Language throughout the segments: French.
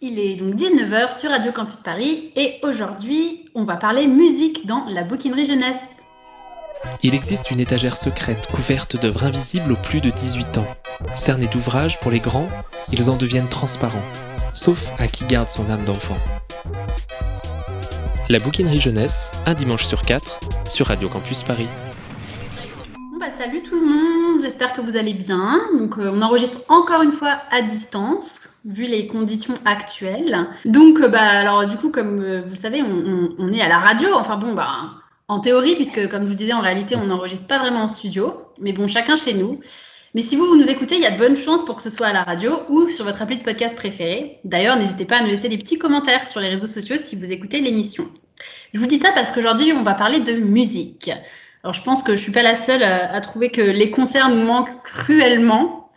Il est donc 19h sur Radio Campus Paris et aujourd'hui, on va parler musique dans la bouquinerie jeunesse. Il existe une étagère secrète couverte d'œuvres invisibles aux plus de 18 ans. Cernés d'ouvrages pour les grands, ils en deviennent transparents, sauf à qui garde son âme d'enfant. La bouquinerie jeunesse, un dimanche sur quatre, sur Radio Campus Paris. Bah, salut tout le monde, j'espère que vous allez bien. Donc euh, on enregistre encore une fois à distance, vu les conditions actuelles. Donc euh, bah alors du coup comme euh, vous le savez, on, on est à la radio. Enfin bon bah en théorie, puisque comme je vous disais, en réalité, on n'enregistre pas vraiment en studio, mais bon, chacun chez nous. Mais si vous, vous nous écoutez, il y a de bonnes chances pour que ce soit à la radio ou sur votre appli de podcast préféré. D'ailleurs, n'hésitez pas à nous laisser des petits commentaires sur les réseaux sociaux si vous écoutez l'émission. Je vous dis ça parce qu'aujourd'hui, on va parler de musique. Alors, je pense que je suis pas la seule à, trouver que les concerts nous manquent cruellement.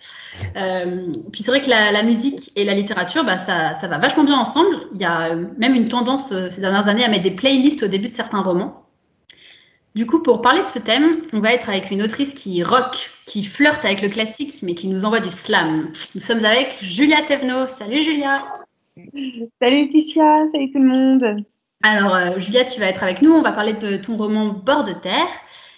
Euh, puis c'est vrai que la, musique et la littérature, bah, ça, ça va vachement bien ensemble. Il y a même une tendance euh, ces dernières années à mettre des playlists au début de certains romans. Du coup, pour parler de ce thème, on va être avec une autrice qui rock, qui flirte avec le classique, mais qui nous envoie du slam. Nous sommes avec Julia Tevno. Salut Julia. Salut Ticia, salut tout le monde. Alors euh, Julia, tu vas être avec nous. On va parler de ton roman Bord de terre.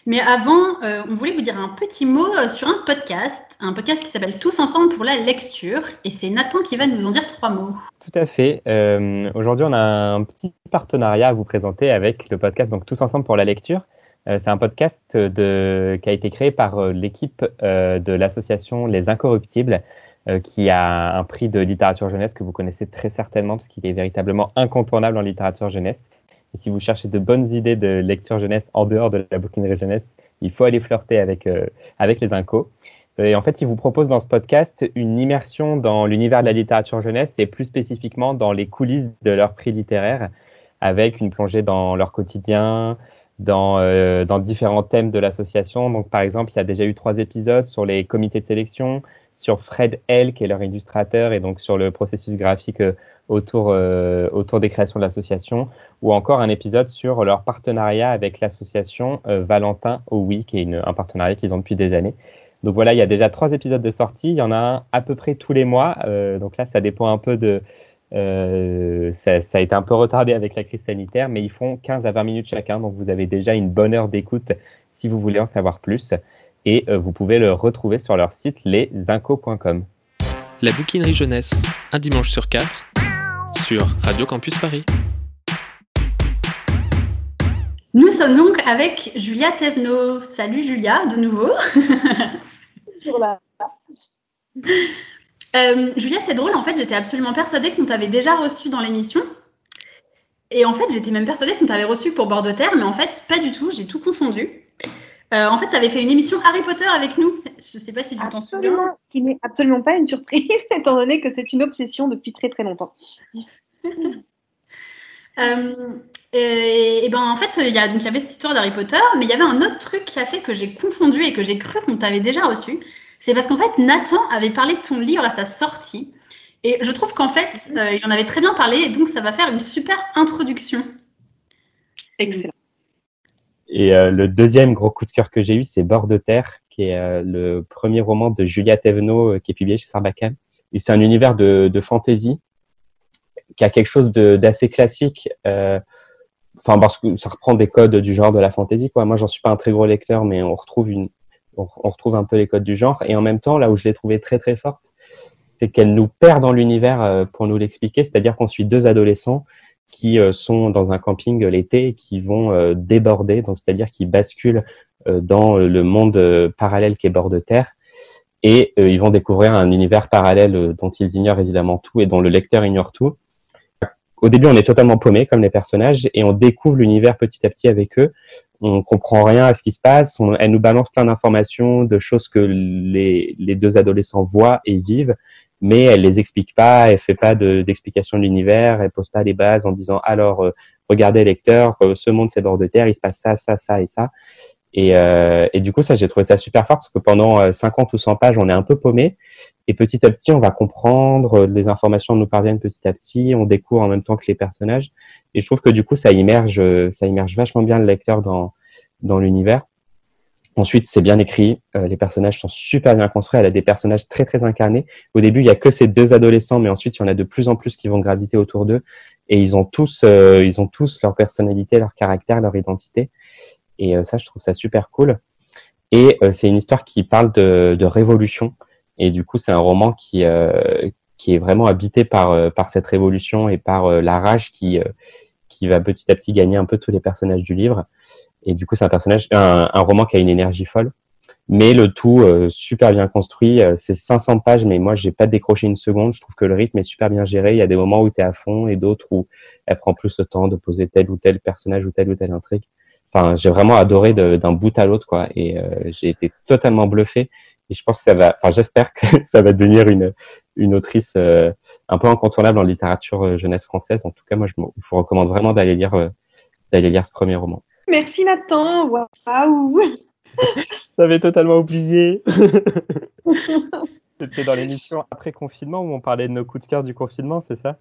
Mais avant, euh, on voulait vous dire un petit mot euh, sur un podcast, un podcast qui s'appelle Tous ensemble pour la lecture. Et c'est Nathan qui va nous en dire trois mots. Tout à fait. Aujourd'hui, on a un petit partenariat à vous présenter avec le podcast donc Tous ensemble pour la lecture. C'est un podcast qui a été créé par l'équipe de l'association Les Incorruptibles, qui a un prix de littérature jeunesse que vous connaissez très certainement parce qu'il est véritablement incontournable en littérature jeunesse. Et si vous cherchez de bonnes idées de lecture jeunesse en dehors de la bouquinerie jeunesse, il faut aller flirter avec, avec les incos. Et en fait, ils vous proposent dans ce podcast une immersion dans l'univers de la littérature jeunesse et plus spécifiquement dans les coulisses de leur prix littéraire, avec une plongée dans leur quotidien, dans, euh, dans différents thèmes de l'association. Donc, par exemple, il y a déjà eu trois épisodes sur les comités de sélection, sur Fred L, qui est leur illustrateur, et donc sur le processus graphique euh, autour, euh, autour des créations de l'association, ou encore un épisode sur leur partenariat avec l'association Valentin Oui, qui est un partenariat qu'ils ont depuis des années. Donc voilà, il y a déjà trois épisodes de sortie. Il y en a un à peu près tous les mois. donc là, ça dépend un peu de, euh, ça, a été un peu retardé avec la crise sanitaire, mais ils font 15 à 20 minutes chacun, donc vous avez déjà une bonne heure d'écoute si vous voulez en savoir plus. Et euh, vous pouvez le retrouver sur leur site lesinco.com. La bouquinerie jeunesse, un dimanche sur quatre, sur Radio Campus Paris. Nous sommes donc avec Julia Tevno. Salut Julia, de nouveau. Là. Euh, Julia, c'est drôle, en fait, j'étais absolument persuadée qu'on t'avait déjà reçu dans l'émission. Et en fait, j'étais même persuadée qu'on t'avait reçu pour Bord de Terre, mais en fait, pas du tout, j'ai tout confondu. Euh, en fait, tu avais fait une émission Harry Potter avec nous. Je ne sais pas si tu t'en souviens. Qui n'est absolument pas une surprise, étant donné que c'est une obsession depuis très très longtemps. Euh, et, ben en fait, il y, a, donc, il y avait cette histoire d'Harry Potter, mais il y avait un autre truc qui a fait que j'ai confondu et que j'ai cru qu'on t'avait déjà reçu. C'est parce qu'en fait, Nathan avait parlé de ton livre à sa sortie. Et je trouve qu'en fait, euh, il en avait très bien parlé, et donc ça va faire une super introduction. Excellent. Et euh, le deuxième gros coup de cœur que j'ai eu, c'est Bord de terre, qui est euh, le premier roman de Julia Thévenot, qui est publié chez Sarbacane. Et c'est un univers de, fantasy qui a quelque chose d'assez classique. Enfin, parce que ça reprend des codes du genre de la fantasy. Quoi. Moi, j'en suis pas un très gros lecteur, mais on retrouve on, retrouve un peu les codes du genre. Et en même temps, là où je l'ai trouvée très très forte, c'est qu'elle nous perd dans l'univers euh, pour nous l'expliquer. C'est-à-dire qu'on suit deux adolescents qui euh, sont dans un camping l'été et qui vont euh, déborder, donc c'est-à-dire qui basculent dans le monde parallèle qui est bord de terre. Et ils vont découvrir un univers parallèle dont ils ignorent évidemment tout et dont le lecteur ignore tout. Au début, on est totalement paumé comme les personnages et on découvre l'univers petit à petit avec eux on comprend rien à ce qui se passe. elle nous balance plein d'informations, de choses que les, deux adolescents voient et vivent, mais elle les explique pas, elle fait pas d'explication de, l'univers, elle pose pas les bases en disant alors euh, regardez lecteur, euh, ce monde c'est bord de terre, il se passe ça, ça, ça et ça. Et, euh, et du coup, ça, j'ai trouvé ça super fort parce que pendant 50 ou 100 pages, on est un peu paumé. Et petit à petit, on va comprendre, les informations nous parviennent petit à petit, on découvre en même temps que les personnages. Et je trouve que du coup, ça immerge, ça immerge vachement bien le lecteur dans, dans l'univers. Ensuite, c'est bien écrit, euh, les personnages sont super bien construits, elle a des personnages très très incarnés. Au début, il y a que ces deux adolescents, mais ensuite, il y en a de plus en plus qui vont graviter autour d'eux, et ils ont tous, euh, ils ont tous leur personnalité, leur caractère, leur identité. Et euh, ça, je trouve ça super cool. Et c'est une histoire qui parle de, de révolution, et du coup, c'est un roman qui qui est vraiment habité par par cette révolution et par la rage qui qui va petit à petit gagner un peu tous les personnages du livre. Et du coup, c'est un personnage, un, roman qui a une énergie folle, mais le tout euh, super bien construit. Euh, c'est 500 pages, mais moi, j'ai pas décroché une seconde. Je trouve que le rythme est super bien géré. Il y a des moments où tu es à fond et d'autres où elle prend plus le temps de poser tel ou tel personnage ou telle ou telle intrigue. Enfin, j'ai vraiment adoré d'un bout à l'autre, quoi. Et euh, j'ai été totalement bluffé. Et je pense que ça va, enfin, j'espère que ça va devenir une, une autrice un peu incontournable en littérature jeunesse française. En tout cas, moi, je vous recommande vraiment d'aller lire, d'aller lire ce premier roman. Merci Nathan, waouh J'avais totalement oublié. C'était dans l'émission après confinement où on parlait de nos coups de cœur du confinement, c'est ça?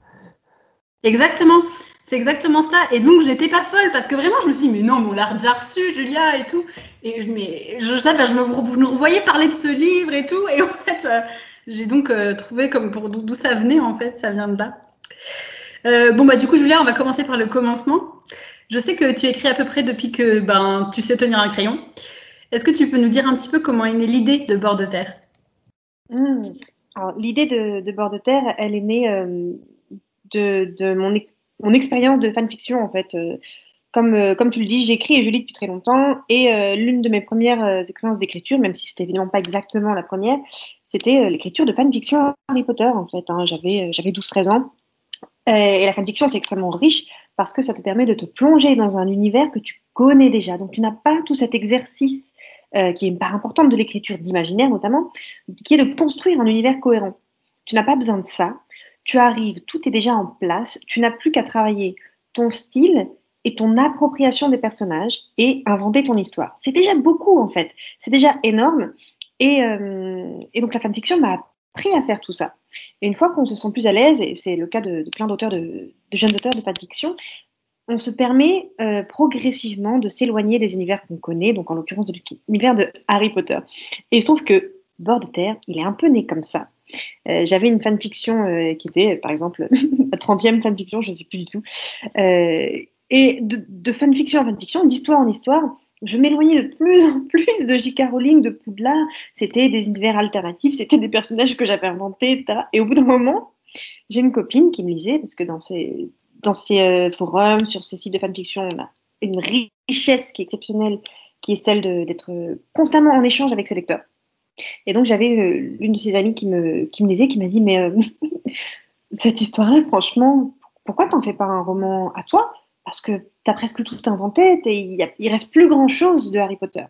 Exactement, c'est exactement ça. Et donc j'étais pas folle parce que vraiment je me suis dit mais non, mais on l'a déjà reçu, Julia et tout. Et mais je savais, je me, vous nous revoyez parler de ce livre et tout. Et en fait, euh, j'ai donc euh, trouvé comme pour d'où ça venait en fait, ça vient de là. Euh, bon bah du coup Julia, on va commencer par le commencement. Je sais que tu écris à peu près depuis que ben, tu sais tenir un crayon. Est-ce que tu peux nous dire un petit peu comment est née l'idée de Bord de Terre? Hmm. L'idée de, Bord de Terre, elle est née euh, de, mon, mon expérience de fanfiction, en fait. Euh, comme, euh, comme tu le dis, j'écris et je lis depuis très longtemps. Et l'une de mes premières expériences d'écriture, même si c'était évidemment pas exactement la première, c'était l'écriture de fanfiction Harry Potter, en fait. Hein. J'avais 12-13 ans. et la fanfiction, c'est extrêmement riche parce que ça te permet de te plonger dans un univers que tu connais déjà. Donc tu n'as pas tout cet exercice euh, qui est une part importante de l'écriture d'imaginaire notamment, qui est de construire un univers cohérent. Tu n'as pas besoin de ça. Tu arrives, tout est déjà en place. Tu n'as plus qu'à travailler ton style et ton appropriation des personnages et inventer ton histoire. C'est déjà beaucoup en fait. C'est déjà énorme. Et, euh, et donc la fanfiction m'a appris à faire tout ça. Et une fois qu'on se sent plus à l'aise, et c'est le cas de, plein d'auteurs, de, jeunes auteurs de fanfiction, on se permet euh, progressivement de s'éloigner des univers qu'on connaît, donc en l'occurrence de l'univers de Harry Potter. Et il se trouve que Bord de Terre, il est un peu né comme ça. Euh, j'avais une fanfiction euh, qui était, par exemple, la 30e fanfiction, je ne sais plus du tout. et de fanfiction en fanfiction, d'histoire en histoire, je m'éloignais de plus en plus de J.K. Rowling, de Poudlard. C'était des univers alternatifs, c'était des personnages que j'avais inventés, etc. Et au bout d'un moment, j'ai une copine qui me lisait, parce que dans ces, euh, forums, sur ces sites de fanfiction, on a une richesse qui est exceptionnelle, qui est celle d'être constamment en échange avec ses lecteurs. Et donc j'avais euh, une de ses amies qui me, qui me lisait, qui m'a dit, mais euh, cette histoire-là, franchement, pourquoi t'en fais pas un roman à toi? Parce que tu as presque tout inventé, il, il reste plus grand chose de Harry Potter.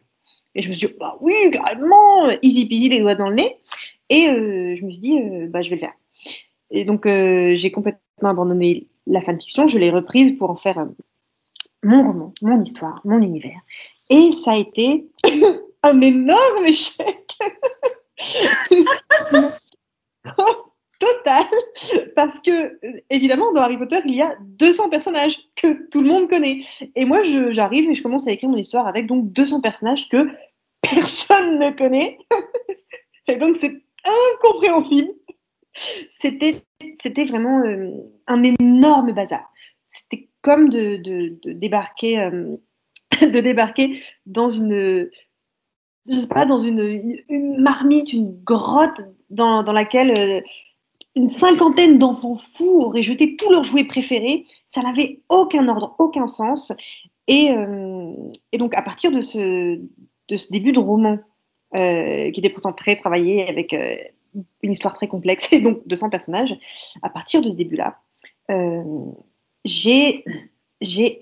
Et je me suis dit, bah oui, carrément, easy peasy, les doigts dans le nez. Et euh, je me suis dit, euh, bah, je vais le faire. Et donc, euh, j'ai complètement abandonné la fanfiction, je l'ai reprise pour en faire mon roman, mon histoire, mon univers. Et ça a été un énorme échec. parce que évidemment dans Harry Potter il y a 200 personnages que tout le monde connaît. Et moi j'arrive et je commence à écrire mon histoire avec donc 200 personnages que personne ne connaît. Et donc c'est incompréhensible. C'était vraiment euh, un énorme bazar. C'était comme de, de, débarquer euh, de débarquer dans une je sais pas dans une, une, marmite une grotte dans, dans laquelle euh, une cinquantaine d'enfants fous auraient jeté tous leurs jouets préférés. Ça n'avait aucun ordre, aucun sens. Et, euh, donc, à partir de ce, début de roman, euh, qui était pourtant très travaillé, avec euh, une histoire très complexe et donc 200 personnages, à partir de ce début-là, j'ai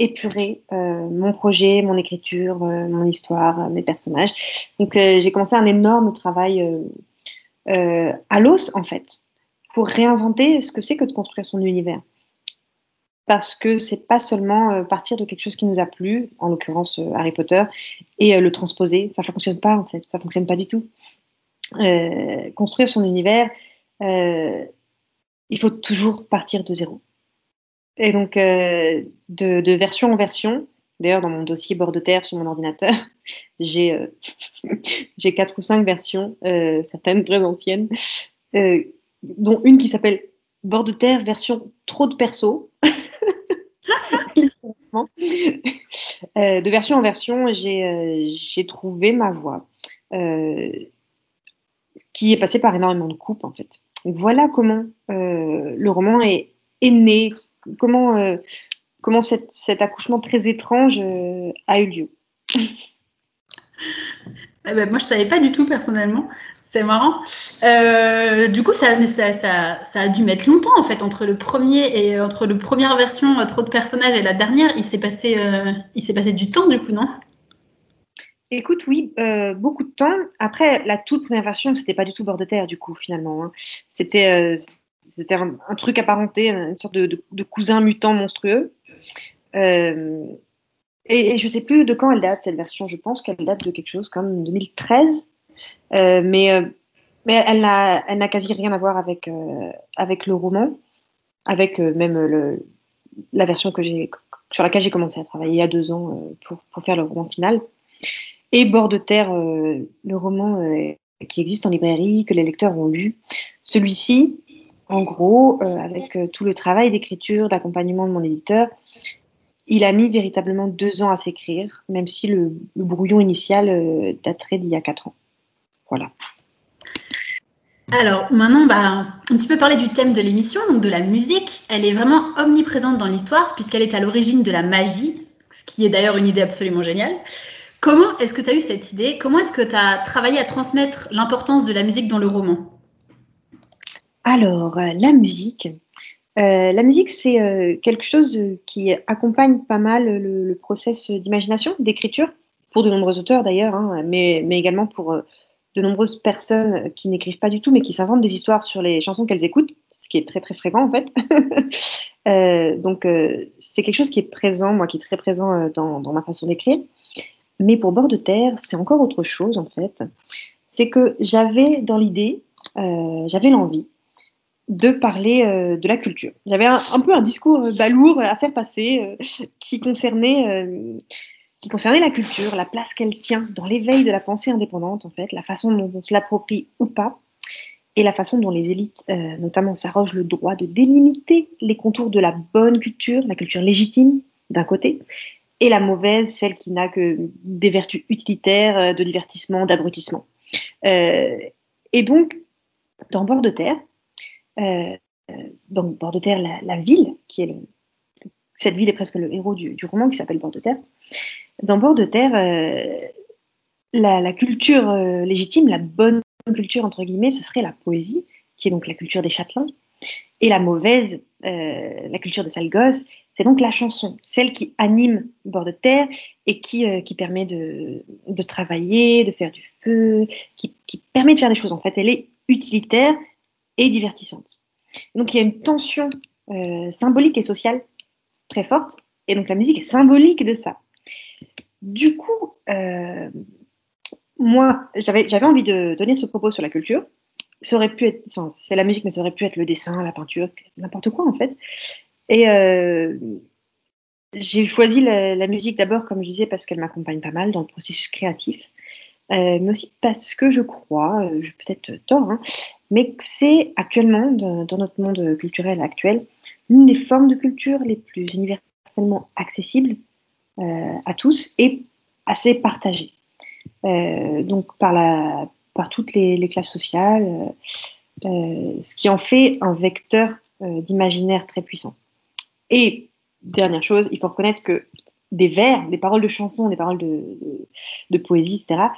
épuré mon projet, mon écriture, mon histoire, mes personnages. Donc, j'ai commencé un énorme travail à l'os, en fait pour réinventer ce que c'est que de construire son univers. Parce que c'est pas seulement euh, partir de quelque chose qui nous a plu, en l'occurrence euh, Harry Potter, et euh, le transposer. Ça ne fonctionne pas en fait, ça fonctionne pas du tout. construire son univers, il faut toujours partir de zéro. Et donc, de, version en version, D'ailleurs, dans mon dossier bord de terre sur mon ordinateur, j'ai quatre ou cinq versions, certaines très anciennes, dont une qui s'appelle bord de terre version trop de perso. Euh, de version en version, j'ai euh, trouvé ma voix, euh, qui est passée par énormément de coupes en fait. Voilà comment le roman est, est né, comment, comment cet, accouchement très étrange a eu lieu. Ah bah, moi, je savais pas du tout personnellement. C'est marrant. Euh, du coup, ça, a dû mettre longtemps en fait entre le premier et entre le première version euh, trop de personnages et la dernière. Il s'est passé, euh, il s'est passé du temps du coup, non? Écoute, oui, euh, beaucoup de temps. Après, la toute première version, c'était pas du tout bord de terre, du coup, finalement. hein. C'était euh, c'était un, truc apparenté, une sorte de, cousin mutant monstrueux. Euh, et, et je sais plus de quand elle date, cette version. Je pense qu'elle date de quelque chose comme 2013. Euh, mais, euh, elle n'a quasi rien à voir avec, euh, le roman, avec même la version sur laquelle j'ai commencé à travailler il y a deux ans pour, faire le roman final. Et Bord de terre, le roman qui existe en librairie, que les lecteurs ont lu. Celui-ci, en gros, avec tout le travail d'écriture, d'accompagnement de mon éditeur, il a mis véritablement deux ans à s'écrire, même si le, le brouillon initial daterait d'il y a quatre ans. Voilà. Alors maintenant, bah, un petit peu parler du thème de l'émission, donc de la musique. Elle est vraiment omniprésente dans l'histoire puisqu'elle est à l'origine de la magie, ce qui est d'ailleurs une idée absolument géniale. Comment est-ce que tu as eu cette idée? Comment est-ce que tu as travaillé à transmettre l'importance de la musique dans le roman? Alors, euh, la musique. Euh, la musique, c'est euh, quelque chose qui accompagne pas mal le, le process d'imagination, d'écriture, pour de nombreux auteurs d'ailleurs, hein, mais, mais également pour euh, de nombreuses personnes qui n'écrivent pas du tout, mais qui s'inventent des histoires sur les chansons qu'elles écoutent, ce qui est très très fréquent en fait. Euh, donc, euh, c'est quelque chose qui est présent, moi, qui est très présent euh, dans, ma façon d'écrire. Mais pour Bord de Terre, c'est encore autre chose en fait. C'est que j'avais dans l'idée, j'avais l'envie de parler de la culture. J'avais un, un peu un discours balourd à faire passer qui concernait qui concernait la culture, la place qu'elle tient dans l'éveil de la pensée indépendante, en fait, la façon dont on se l'approprie ou pas, et la façon dont les élites, euh, notamment, s'arrogent le droit de délimiter les contours de la bonne culture, la culture légitime, d'un côté, et la mauvaise, celle qui n'a que des vertus utilitaires, euh, de divertissement, d'abrutissement. Euh, et donc, dans Bord de Terre, Bord de Terre, la, la ville, qui est le, cette ville est presque le héros du, du roman qui s'appelle Bord de Terre. Dans Bord de Terre, euh, la, culture euh, légitime, la bonne culture entre guillemets, ce serait la poésie, qui est donc la culture des châtelains, et la mauvaise, euh, la culture des sales gosses, c'est donc la chanson, celle qui anime Bord de Terre et qui, permet de, travailler, de faire du feu, qui, permet de faire des choses. En fait, elle est utilitaire et divertissante. Donc il y a une tension symbolique et sociale très forte, et donc la musique est symbolique de ça. Du coup, euh, moi, j'avais envie de donner ce propos sur la culture. Ça pu être, c'est la musique, mais ça aurait pu être le dessin, la peinture, n'importe quoi en fait. Et euh, j'ai choisi la, musique d'abord, comme je disais, parce qu'elle m'accompagne pas mal dans le processus créatif, euh, mais aussi parce que je crois, euh, j'ai peut-être tort, hein, mais que c'est actuellement, dans, notre monde culturel actuel, l'une des formes de culture les plus universellement accessibles à tous et assez partagées. Euh, donc par, la, par toutes les, classes sociales, euh, euh, ce qui en fait un vecteur euh, d'imaginaire très puissant. Et dernière chose, il faut reconnaître que des vers, des paroles de chansons, des paroles de, de, poésie, etc.,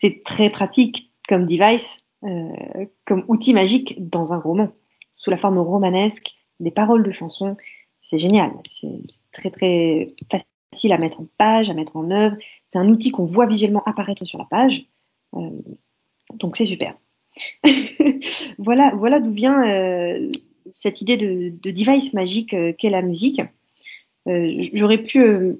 c'est très pratique comme device, euh, comme outil magique dans un roman, sous la forme romanesque, des paroles de chansons, c'est génial, c'est très très facile à mettre en page, à mettre en œuvre, c'est un outil qu'on voit visuellement apparaître sur la page, euh, donc c'est super. voilà voilà d'où vient euh, cette idée de, de device magique euh, qu'est la musique. J'aurais pu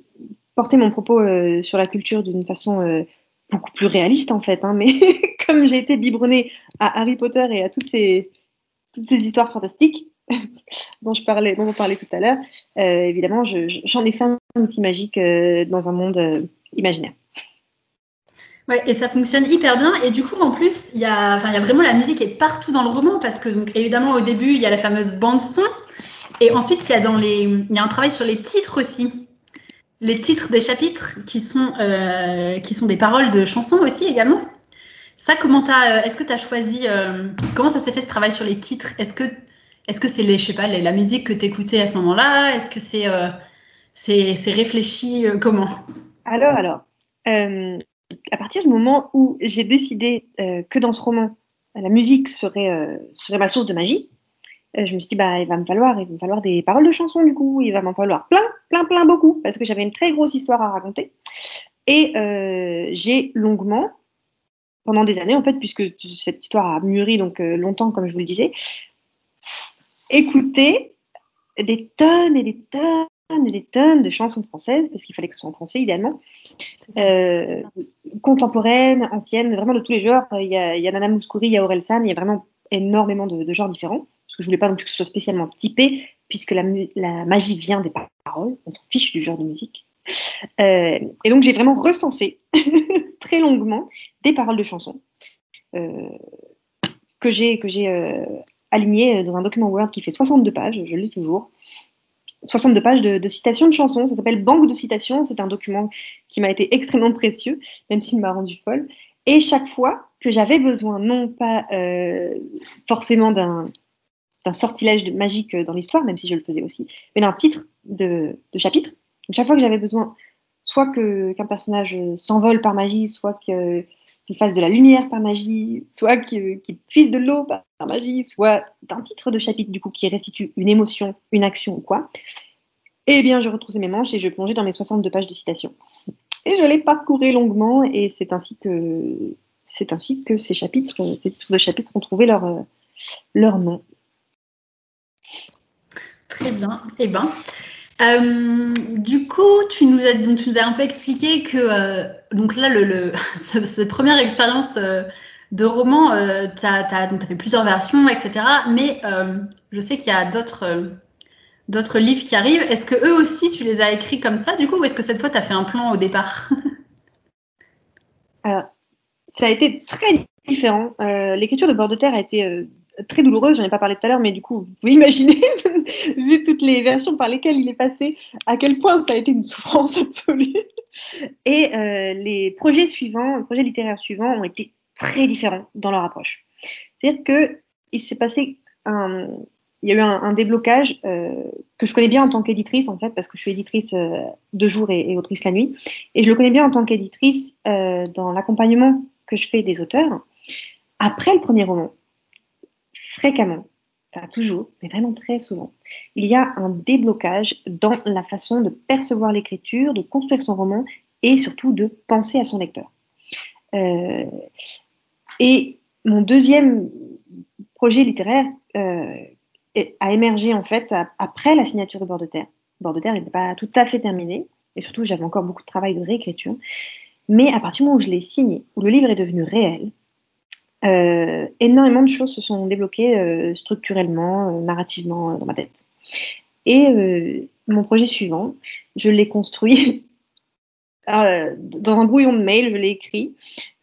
porter mon propos sur la culture d'une façon beaucoup plus réaliste en fait, hein, mais comme j'ai été biberonnée à Harry Potter et à toutes ces histoires fantastiques, dont je parlais, dont on parlait tout à l'heure, euh, évidemment, j'en ai fait un outil magique euh, dans un monde imaginaire. Ouais, et ça fonctionne hyper bien. Et du coup, en plus, il y a, y a vraiment la musique est partout dans le roman parce que, donc, évidemment, au début, il y a la fameuse bande son, et ensuite, il y a dans les, il y a un travail sur les titres aussi les titres des chapitres qui sont, euh, qui sont des paroles de chansons aussi également. Ça, comment euh, est-ce que tu as choisi, euh, comment ça s'est fait ce travail sur les titres? Est-ce que est-ce que c'est la musique que tu écoutais à ce moment-là? Est-ce que c'est, c'est, réfléchi Comment? Alors, alors, à partir du moment où j'ai décidé que dans ce roman, la musique serait, serait ma source de magie, euh, je me suis dit, bah, il va me falloir, il va me falloir des paroles de chansons, du coup, il va m'en falloir plein, plein, plein, beaucoup, parce que j'avais une très grosse histoire à raconter. Et euh, j'ai longuement, pendant des années, en fait, puisque cette histoire a mûri donc euh, longtemps, comme je vous le disais, écouté des tonnes et des tonnes et des tonnes de chansons françaises, parce qu'il fallait que ce soit en français idéalement, contemporaines, anciennes, vraiment de tous les genres. Il y a, il y a Nana Mouskouri, il y a Aurel San, il y a vraiment énormément de genres différents je voulais pas non plus que ce soit spécialement typé, puisque la, magie vient des paroles, on s'en fiche du genre de musique. Euh, et donc j'ai vraiment recensé très longuement des paroles de chansons euh, que j'ai que j'ai euh, alignées dans un document Word qui fait 62 pages, je lis toujours. 62 pages de, citations de chansons, ça s'appelle Banque de citations, c'est un document qui m'a été extrêmement précieux, même s'il m'a rendu folle. Et chaque fois que j'avais besoin, non pas forcément d'un sortilège magique euh, dans l'histoire, même si je le faisais aussi, mais d'un titre de, chapitre. chaque fois que j'avais besoin, soit qu'un personnage euh, s'envole par magie, soit qu'il fasse de la lumière par magie, soit qu'il puisse de l'eau par, magie, soit d'un titre de chapitre du coup qui restitue une émotion, une action ou quoi, eh bien je retroussais mes manches et je plongeais dans mes 62 pages de citations. Et je les parcourais longuement et c'est ainsi que c'est ainsi que ces chapitres, ces titres de chapitres ont trouvé leur, leur nom. Très bien. Eh ben, euh, du coup, tu nous, as, donc, tu nous as un peu expliqué que euh, donc là, le, cette première expérience euh, de roman, tu as, fait plusieurs versions, etc. Mais je sais qu'il y a d'autres d'autres livres qui arrivent. Est-ce que eux aussi, tu les as écrits comme ça, du coup, ou est-ce que cette fois, tu as fait un plan au départ? Ça a été très différent. L'écriture de Bord de Terre a été très douloureuse, j'en ai pas parlé tout à l'heure, mais du coup, vous pouvez imaginer, vu toutes les versions par lesquelles il est passé, à quel point ça a été une souffrance absolue. Et euh, les projets suivants, les projets littéraires suivants ont été très différents dans leur approche. C'est-à-dire qu'il s'est passé un, il y a eu un, déblocage euh, que je connais bien en tant qu'éditrice, en fait, parce que je suis éditrice euh, de jour et, et, autrice la nuit. Et je le connais bien en tant qu'éditrice dans l'accompagnement que je fais des auteurs. Après le premier roman, fréquemment, enfin toujours, mais vraiment très souvent, il y a un déblocage dans la façon de percevoir l'écriture, de construire son roman et surtout de penser à son lecteur. Euh, et mon deuxième projet littéraire euh, a émergé en fait après la signature de Bord de Terre. Bord de Terre n'était pas tout à fait terminé, et surtout j'avais encore beaucoup de travail de réécriture. Mais à partir du moment où je l'ai signé, où le livre est devenu réel, euh, énormément de choses se sont débloquées euh, structurellement, euh, narrativement dans ma tête. Et mon projet suivant, je l'ai construit dans un brouillon de mail, je l'ai écrit.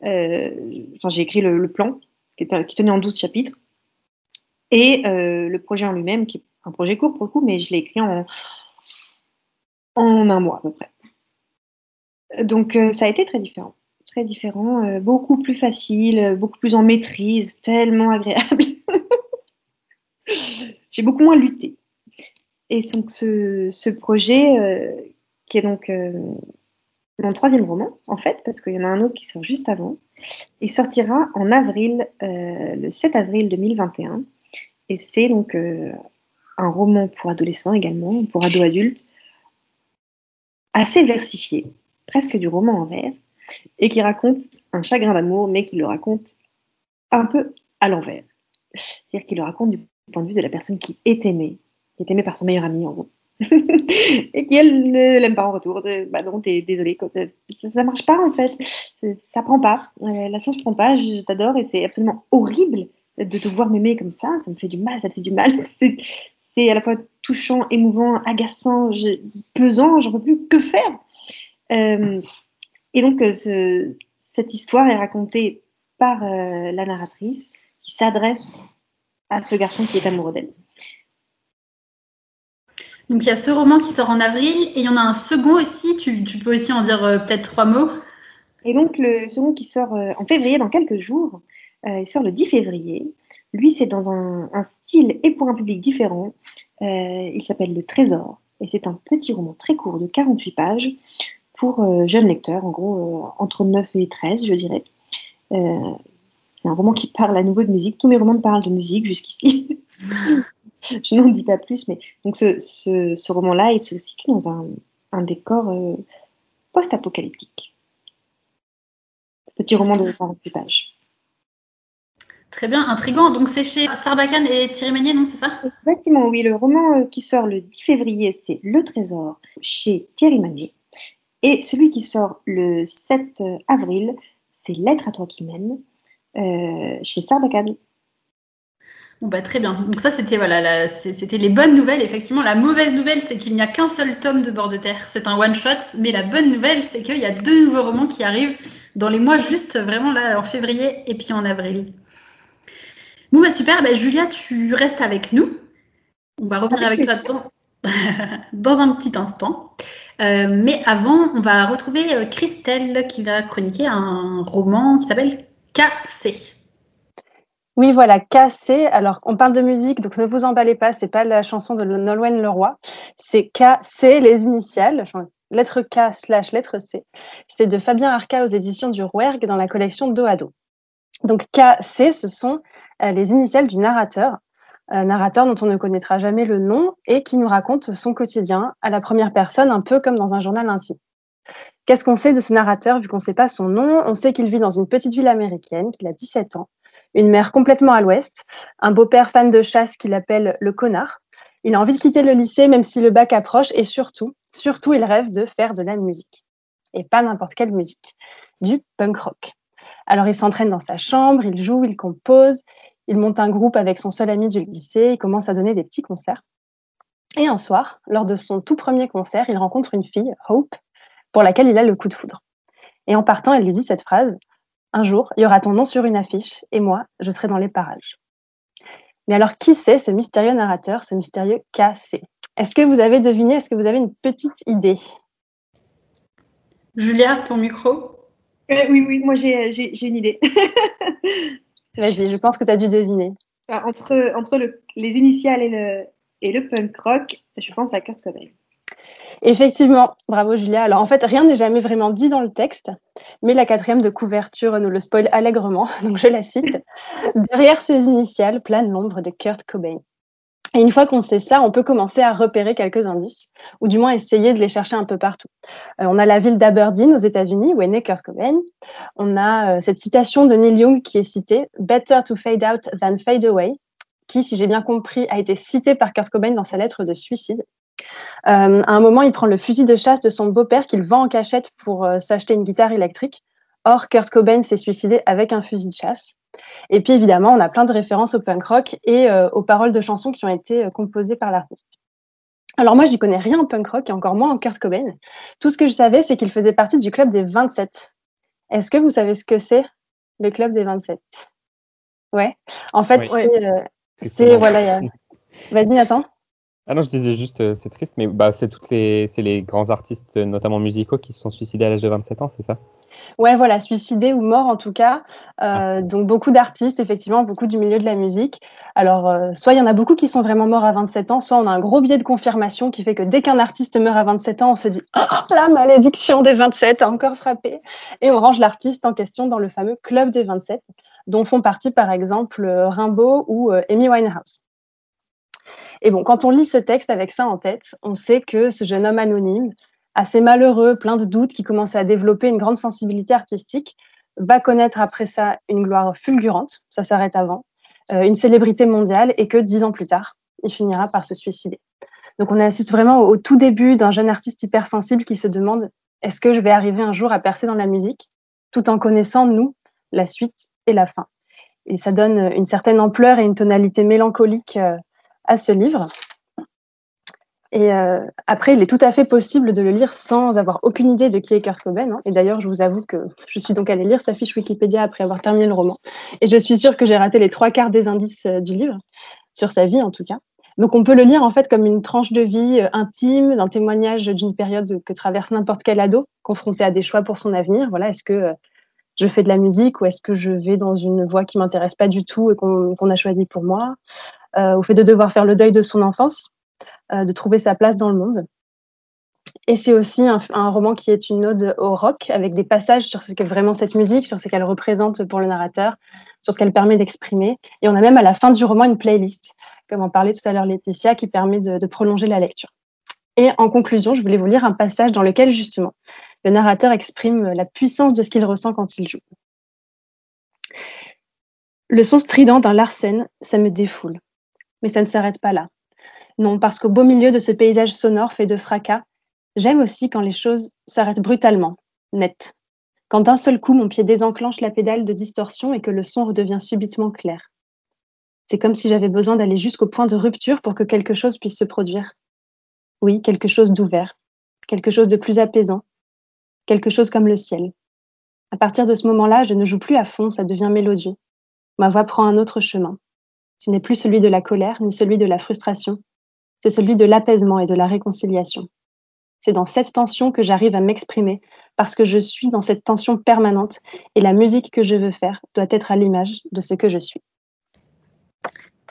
Enfin, j'ai écrit le, plan qui, tenait en 12 chapitres. Et le projet en lui-même, qui est un projet court pour le coup, mais je l'ai écrit en un mois à peu près. Donc ça a été très différent différent, euh, beaucoup plus facile, euh, beaucoup plus en maîtrise, tellement agréable. J'ai beaucoup moins lutté. Et donc ce, projet, euh, qui est donc mon troisième roman, en fait, parce qu'il y en a un autre qui sort juste avant, il sortira en avril, le 7 avril 2021. Et c'est donc un roman pour adolescents également, pour ados-adultes, assez versifié, presque du roman en vers, et qui raconte un chagrin d'amour, mais qui le raconte un peu à l'envers. C'est-à-dire qu'il le raconte du point de vue de la personne qui est aimée, qui est aimée par son meilleur ami en gros. et qui elle ne l'aime pas en retour. Bah non, t'es désolé, ça, ça, marche pas en fait, ça prend pas, euh, la sauce prend pas, je t'adore et c'est absolument horrible de te voir m'aimer comme ça, ça me fait du mal, ça te fait du mal, c'est à la fois touchant, émouvant, agaçant, pesant, j'en peux plus que faire? Euh, et donc, cette histoire est racontée par la narratrice qui s'adresse à ce garçon qui est amoureux d'elle. Donc il y a ce roman qui sort en avril et il y en a un second aussi, tu, peux aussi en dire peut-être trois mots Et donc le second qui sort en février dans quelques jours, il sort le 10 février. Lui, c'est dans un, style et pour un public différent. Euh, il s'appelle Le Trésor et c'est un petit roman très court de 48 pages pour euh, jeunes lecteurs, en gros euh, entre 9 et 13, je dirais. c'est un roman qui parle à nouveau de musique. Tous mes romans parlent de musique jusqu'ici. je n'en dis pas plus, mais donc ce, roman-là, il se situe dans un, un décor post-apocalyptique. Ce petit roman de 48 pages. Très bien, intriguant. Donc c'est chez Sarbacane et Thierry Magnier, non, c'est ça? Exactement, oui. Le roman euh, qui sort le 10 février, c'est Le Trésor chez Thierry Magnier. Et celui qui sort le 7 euh, avril, c'est Lettre à toi qui mène euh, chez Sarbacane. Bon bah, très bien. Donc ça c'était voilà, c'était les bonnes nouvelles. Effectivement, la mauvaise nouvelle c'est qu'il n'y a qu'un seul tome de Bord de Terre. C'est un one shot. Mais la bonne nouvelle c'est qu'il y a deux nouveaux romans qui arrivent dans les mois juste vraiment là en février et puis en avril. Bon, bah super, bah, Julia, tu restes avec nous. On va revenir avec, toi dans, un petit instant. Euh, mais avant, on va retrouver euh, Christelle qui va chroniquer un roman qui s'appelle Cassé. Oui, voilà, Cassé. Alors, on parle de musique, donc ne vous emballez pas, c'est pas la chanson de Nolwenn Leroy. C'est Cassé, les initiales, lettre K slash lettre C. C'est de Fabien Arca aux éditions du Rouergue dans la collection Do à Do. Donc, KC, ce sont euh, les initiales du narrateur, un narrateur dont on ne connaîtra jamais le nom et qui nous raconte son quotidien à la première personne, un peu comme dans un journal intime. Qu'est-ce qu'on sait de ce narrateur vu qu'on ne sait pas son nom? On sait qu'il vit dans une petite ville américaine, qu'il a 17 ans, une mère complètement à l'ouest, un beau-père fan de chasse qu'il appelle le connard. Il a envie de quitter le lycée même si le bac approche et surtout, surtout, il rêve de faire de la musique. Et pas n'importe quelle musique, du punk rock. Alors il s'entraîne dans sa chambre, il joue, il compose, il monte un groupe avec son seul ami du lycée, il commence à donner des petits concerts. Et un soir, lors de son tout premier concert, il rencontre une fille, Hope, pour laquelle il a le coup de foudre. Et en partant, elle lui dit cette phrase Un jour, il y aura ton nom sur une affiche, et moi, je serai dans les parages. Mais alors, qui c'est ce mystérieux narrateur, ce mystérieux KC Est-ce que vous avez deviné Est-ce que vous avez une petite idée? Julia, ton micro? Euh, oui, oui, moi j'ai une idée. Vas-y, je pense que tu as dû deviner. Entre, entre les initiales et le, et le punk rock, je pense à Kurt Cobain. Effectivement, bravo Julia. Alors en fait, rien n'est jamais vraiment dit dans le texte, mais la quatrième de couverture nous le spoil allègrement, donc je la cite. Derrière ces initiales plane l'ombre de Kurt Cobain. Et une fois qu'on sait ça, on peut commencer à repérer quelques indices, ou du moins essayer de les chercher un peu partout. Euh, on a la ville d'Aberdeen aux États-Unis, où est né Kurt Cobain. On a euh, cette citation de Neil Young qui est citée Better to fade out than fade away, qui, si j'ai bien compris, a été citée par Kurt Cobain dans sa lettre de suicide. Euh, à un moment, il prend le fusil de chasse de son beau-père qu'il vend en cachette pour s'acheter une guitare électrique. Or, Kurt Cobain s'est suicidé avec un fusil de chasse. Et puis évidemment, on a plein de références au punk rock et euh, aux paroles de chansons qui ont été euh, composées par l'artiste. Alors moi, j'y connais rien en punk rock et encore moins en Kurt Cobain. Tout ce que je savais, c'est qu'il faisait partie du club des 27. Est-ce que vous savez ce que c'est, le club des 27 Ouais. En fait, c'est euh, voilà. Vas-y, Nathan. Ah non, je disais juste, c'est triste, mais bah, c'est toutes les, c'est les grands artistes, notamment musicaux, qui se sont suicidés à l'âge de 27 ans, c'est ça? Ouais, voilà, suicidé ou mort en tout cas. Euh, ah. Donc beaucoup d'artistes, effectivement, beaucoup du milieu de la musique. Alors, euh, soit il y en a beaucoup qui sont vraiment morts à 27 ans, soit on a un gros biais de confirmation qui fait que dès qu'un artiste meurt à 27 ans, on se dit oh, la malédiction des 27 a encore frappé. Et on range l'artiste en question dans le fameux club des 27, dont font partie par exemple Rimbaud ou euh, Amy Winehouse. Et bon, quand on lit ce texte avec ça en tête, on sait que ce jeune homme anonyme, assez malheureux, plein de doutes, qui commençait à développer une grande sensibilité artistique, va connaître après ça une gloire fulgurante, ça s'arrête avant, euh, une célébrité mondiale, et que dix ans plus tard, il finira par se suicider. Donc on assiste vraiment au, tout début d'un jeune artiste hypersensible qui se demande est-ce que je vais arriver un jour à percer dans la musique, tout en connaissant, nous, la suite et la fin? Et ça donne une certaine ampleur et une tonalité mélancolique euh, à ce livre. Et euh, après, il est tout à fait possible de le lire sans avoir aucune idée de qui est Kurt. Hein. Et d'ailleurs, je vous avoue que je suis donc allée lire sa fiche Wikipédia après avoir terminé le roman. Et je suis sûre que j'ai raté les trois quarts des indices euh, du livre, sur sa vie en tout cas. Donc on peut le lire en fait comme une tranche de vie euh, intime, d'un témoignage d'une période que traverse n'importe quel ado, confronté à des choix pour son avenir. Voilà, est-ce que je fais de la musique ou est-ce que je vais dans une voie qui m'intéresse pas du tout et qu'on a choisi pour moi Au fait de devoir faire le deuil de son enfance de trouver sa place dans le monde. Et c'est aussi un, roman qui est une ode au rock, avec des passages sur ce qu'est vraiment cette musique, sur ce qu'elle représente pour le narrateur, sur ce qu'elle permet d'exprimer. Et on a même à la fin du roman une playlist, comme en parlait tout à l'heure Laetitia, qui permet de, prolonger la lecture. Et en conclusion, je voulais vous lire un passage dans lequel, justement, le narrateur exprime la puissance de ce qu'il ressent quand il joue. Le son strident d'un Larsen, ça me défoule. Mais ça ne s'arrête pas là. Non, parce qu'au beau milieu de ce paysage sonore fait de fracas, j'aime aussi quand les choses s'arrêtent brutalement, net. Quand d'un seul coup mon pied désenclenche la pédale de distorsion et que le son redevient subitement clair. C'est comme si j'avais besoin d'aller jusqu'au point de rupture pour que quelque chose puisse se produire. Oui, quelque chose d'ouvert, quelque chose de plus apaisant, quelque chose comme le ciel. À partir de ce moment-là, je ne joue plus à fond, ça devient mélodieux. Ma voix prend un autre chemin. Ce n'est plus celui de la colère ni celui de la frustration, c'est celui de l'apaisement et de la réconciliation. C'est dans cette tension que j'arrive à m'exprimer parce que je suis dans cette tension permanente et la musique que je veux faire doit être à l'image de ce que je suis.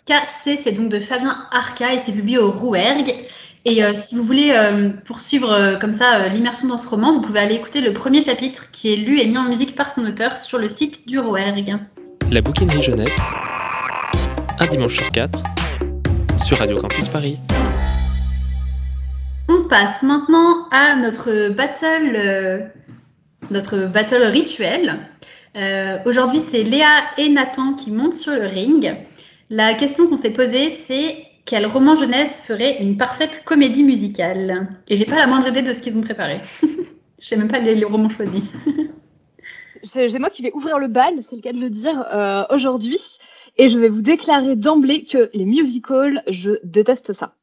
KC, c'est donc de Fabien Arca et c'est publié au Rouergue. Et euh, si vous voulez euh, poursuivre euh, comme ça l'immersion dans ce roman, vous pouvez aller écouter le premier chapitre qui est lu et mis en musique par son auteur sur le site du Rouergue. La bouquinerie jeunesse, un dimanche sur quatre, sur Radio Campus Paris. On passe maintenant à notre battle, euh, notre battle rituel. Euh, aujourd'hui, c'est Léa et Nathan qui montent sur le ring. La question qu'on s'est posée, c'est quel roman jeunesse ferait une parfaite comédie musicale? Et j'ai pas la moindre idée de ce qu'ils ont préparé. Je sais même pas les, romans choisis. c'est moi qui vais ouvrir le bal, c'est le cas de le dire, euh, aujourd'hui. Et je vais vous déclarer d'emblée que les musicals, je déteste ça.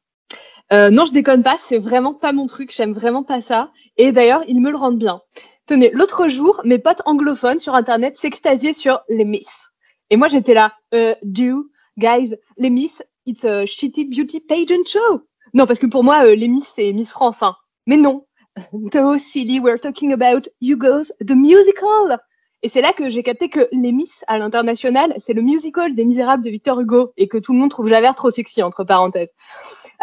Euh, non, je déconne pas, c'est vraiment pas mon truc, j'aime vraiment pas ça. Et d'ailleurs, ils me le rendent bien. Tenez, l'autre jour, mes potes anglophones sur Internet s'extasiaient sur les Miss. Et moi, j'étais là, euh, do, guys, les Miss, it's a shitty beauty pageant show. Non, parce que pour moi, euh, les Miss, c'est Miss France. Hein. Mais non, no silly, we're talking about You Goes, the musical. Et c'est là que j'ai capté que les Miss à l'international, c'est le musical des Misérables de Victor Hugo et que tout le monde trouve Javert trop sexy, entre parenthèses.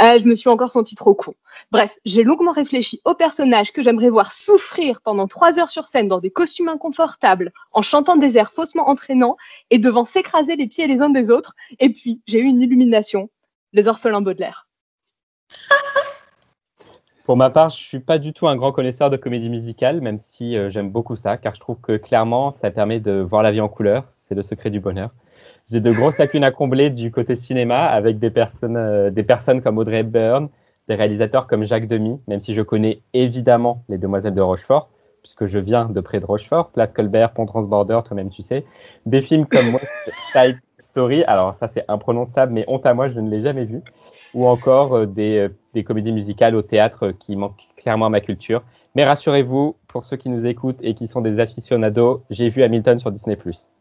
Euh, je me suis encore sentie trop con. Bref, j'ai longuement réfléchi au personnage que j'aimerais voir souffrir pendant trois heures sur scène dans des costumes inconfortables, en chantant des airs faussement entraînants et devant s'écraser les pieds les uns des autres. Et puis, j'ai eu une illumination. Les orphelins Baudelaire. Pour ma part, je suis pas du tout un grand connaisseur de comédie musicale, même si euh, j'aime beaucoup ça, car je trouve que clairement, ça permet de voir la vie en couleur. C'est le secret du bonheur j'ai de grosses lacunes à combler du côté cinéma avec des personnes, euh, des personnes comme Audrey Hepburn, des réalisateurs comme Jacques Demy, même si je connais évidemment Les Demoiselles de Rochefort, puisque je viens de près de Rochefort, Place Colbert, Pont Transborder, toi-même tu sais. Des films comme West Side Story, alors ça c'est imprononçable, mais honte à moi, je ne l'ai jamais vu. Ou encore euh, des, euh, des, comédies musicales au théâtre qui manquent clairement à ma culture. Mais rassurez-vous, pour ceux qui nous écoutent et qui sont des aficionados, j'ai vu Hamilton sur Disney+.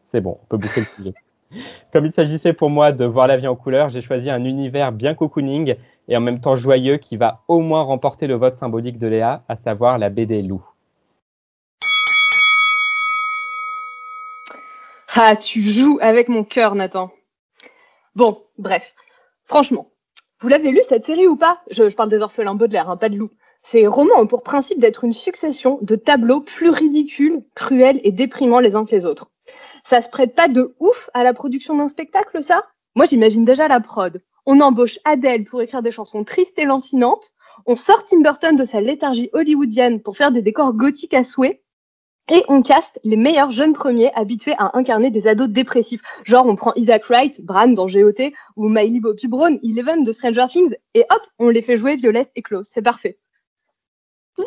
C'est bon, on peut boucler le sujet. Comme il s'agissait pour moi de voir la vie en couleur, j'ai choisi un univers bien cocooning et en même temps joyeux qui va au moins remporter le vote symbolique de Léa, à savoir la BD Loup. Ah, tu joues avec mon cœur, Nathan. Bon, bref. Franchement, vous l'avez lu cette série ou pas? Je, parle des orphelins Baudelaire, hein, pas de loup. Ces romans ont pour principe d'être une succession de tableaux plus ridicules, cruels et déprimants les uns que les autres. Ça se prête pas de ouf à la production d'un spectacle, ça? Moi, j'imagine déjà la prod. On embauche Adele pour écrire des chansons tristes et lancinantes. On sort Tim Burton de sa léthargie hollywoodienne pour faire des décors gothiques à souhait. Et on caste les meilleurs jeunes premiers habitués à incarner des ados dépressifs. Genre, on prend Isaac Wright, Bran dans GOT, ou Miley Bobby Brown, Eleven de Stranger Things, et hop, on les fait jouer Violette et Klaus. C'est parfait.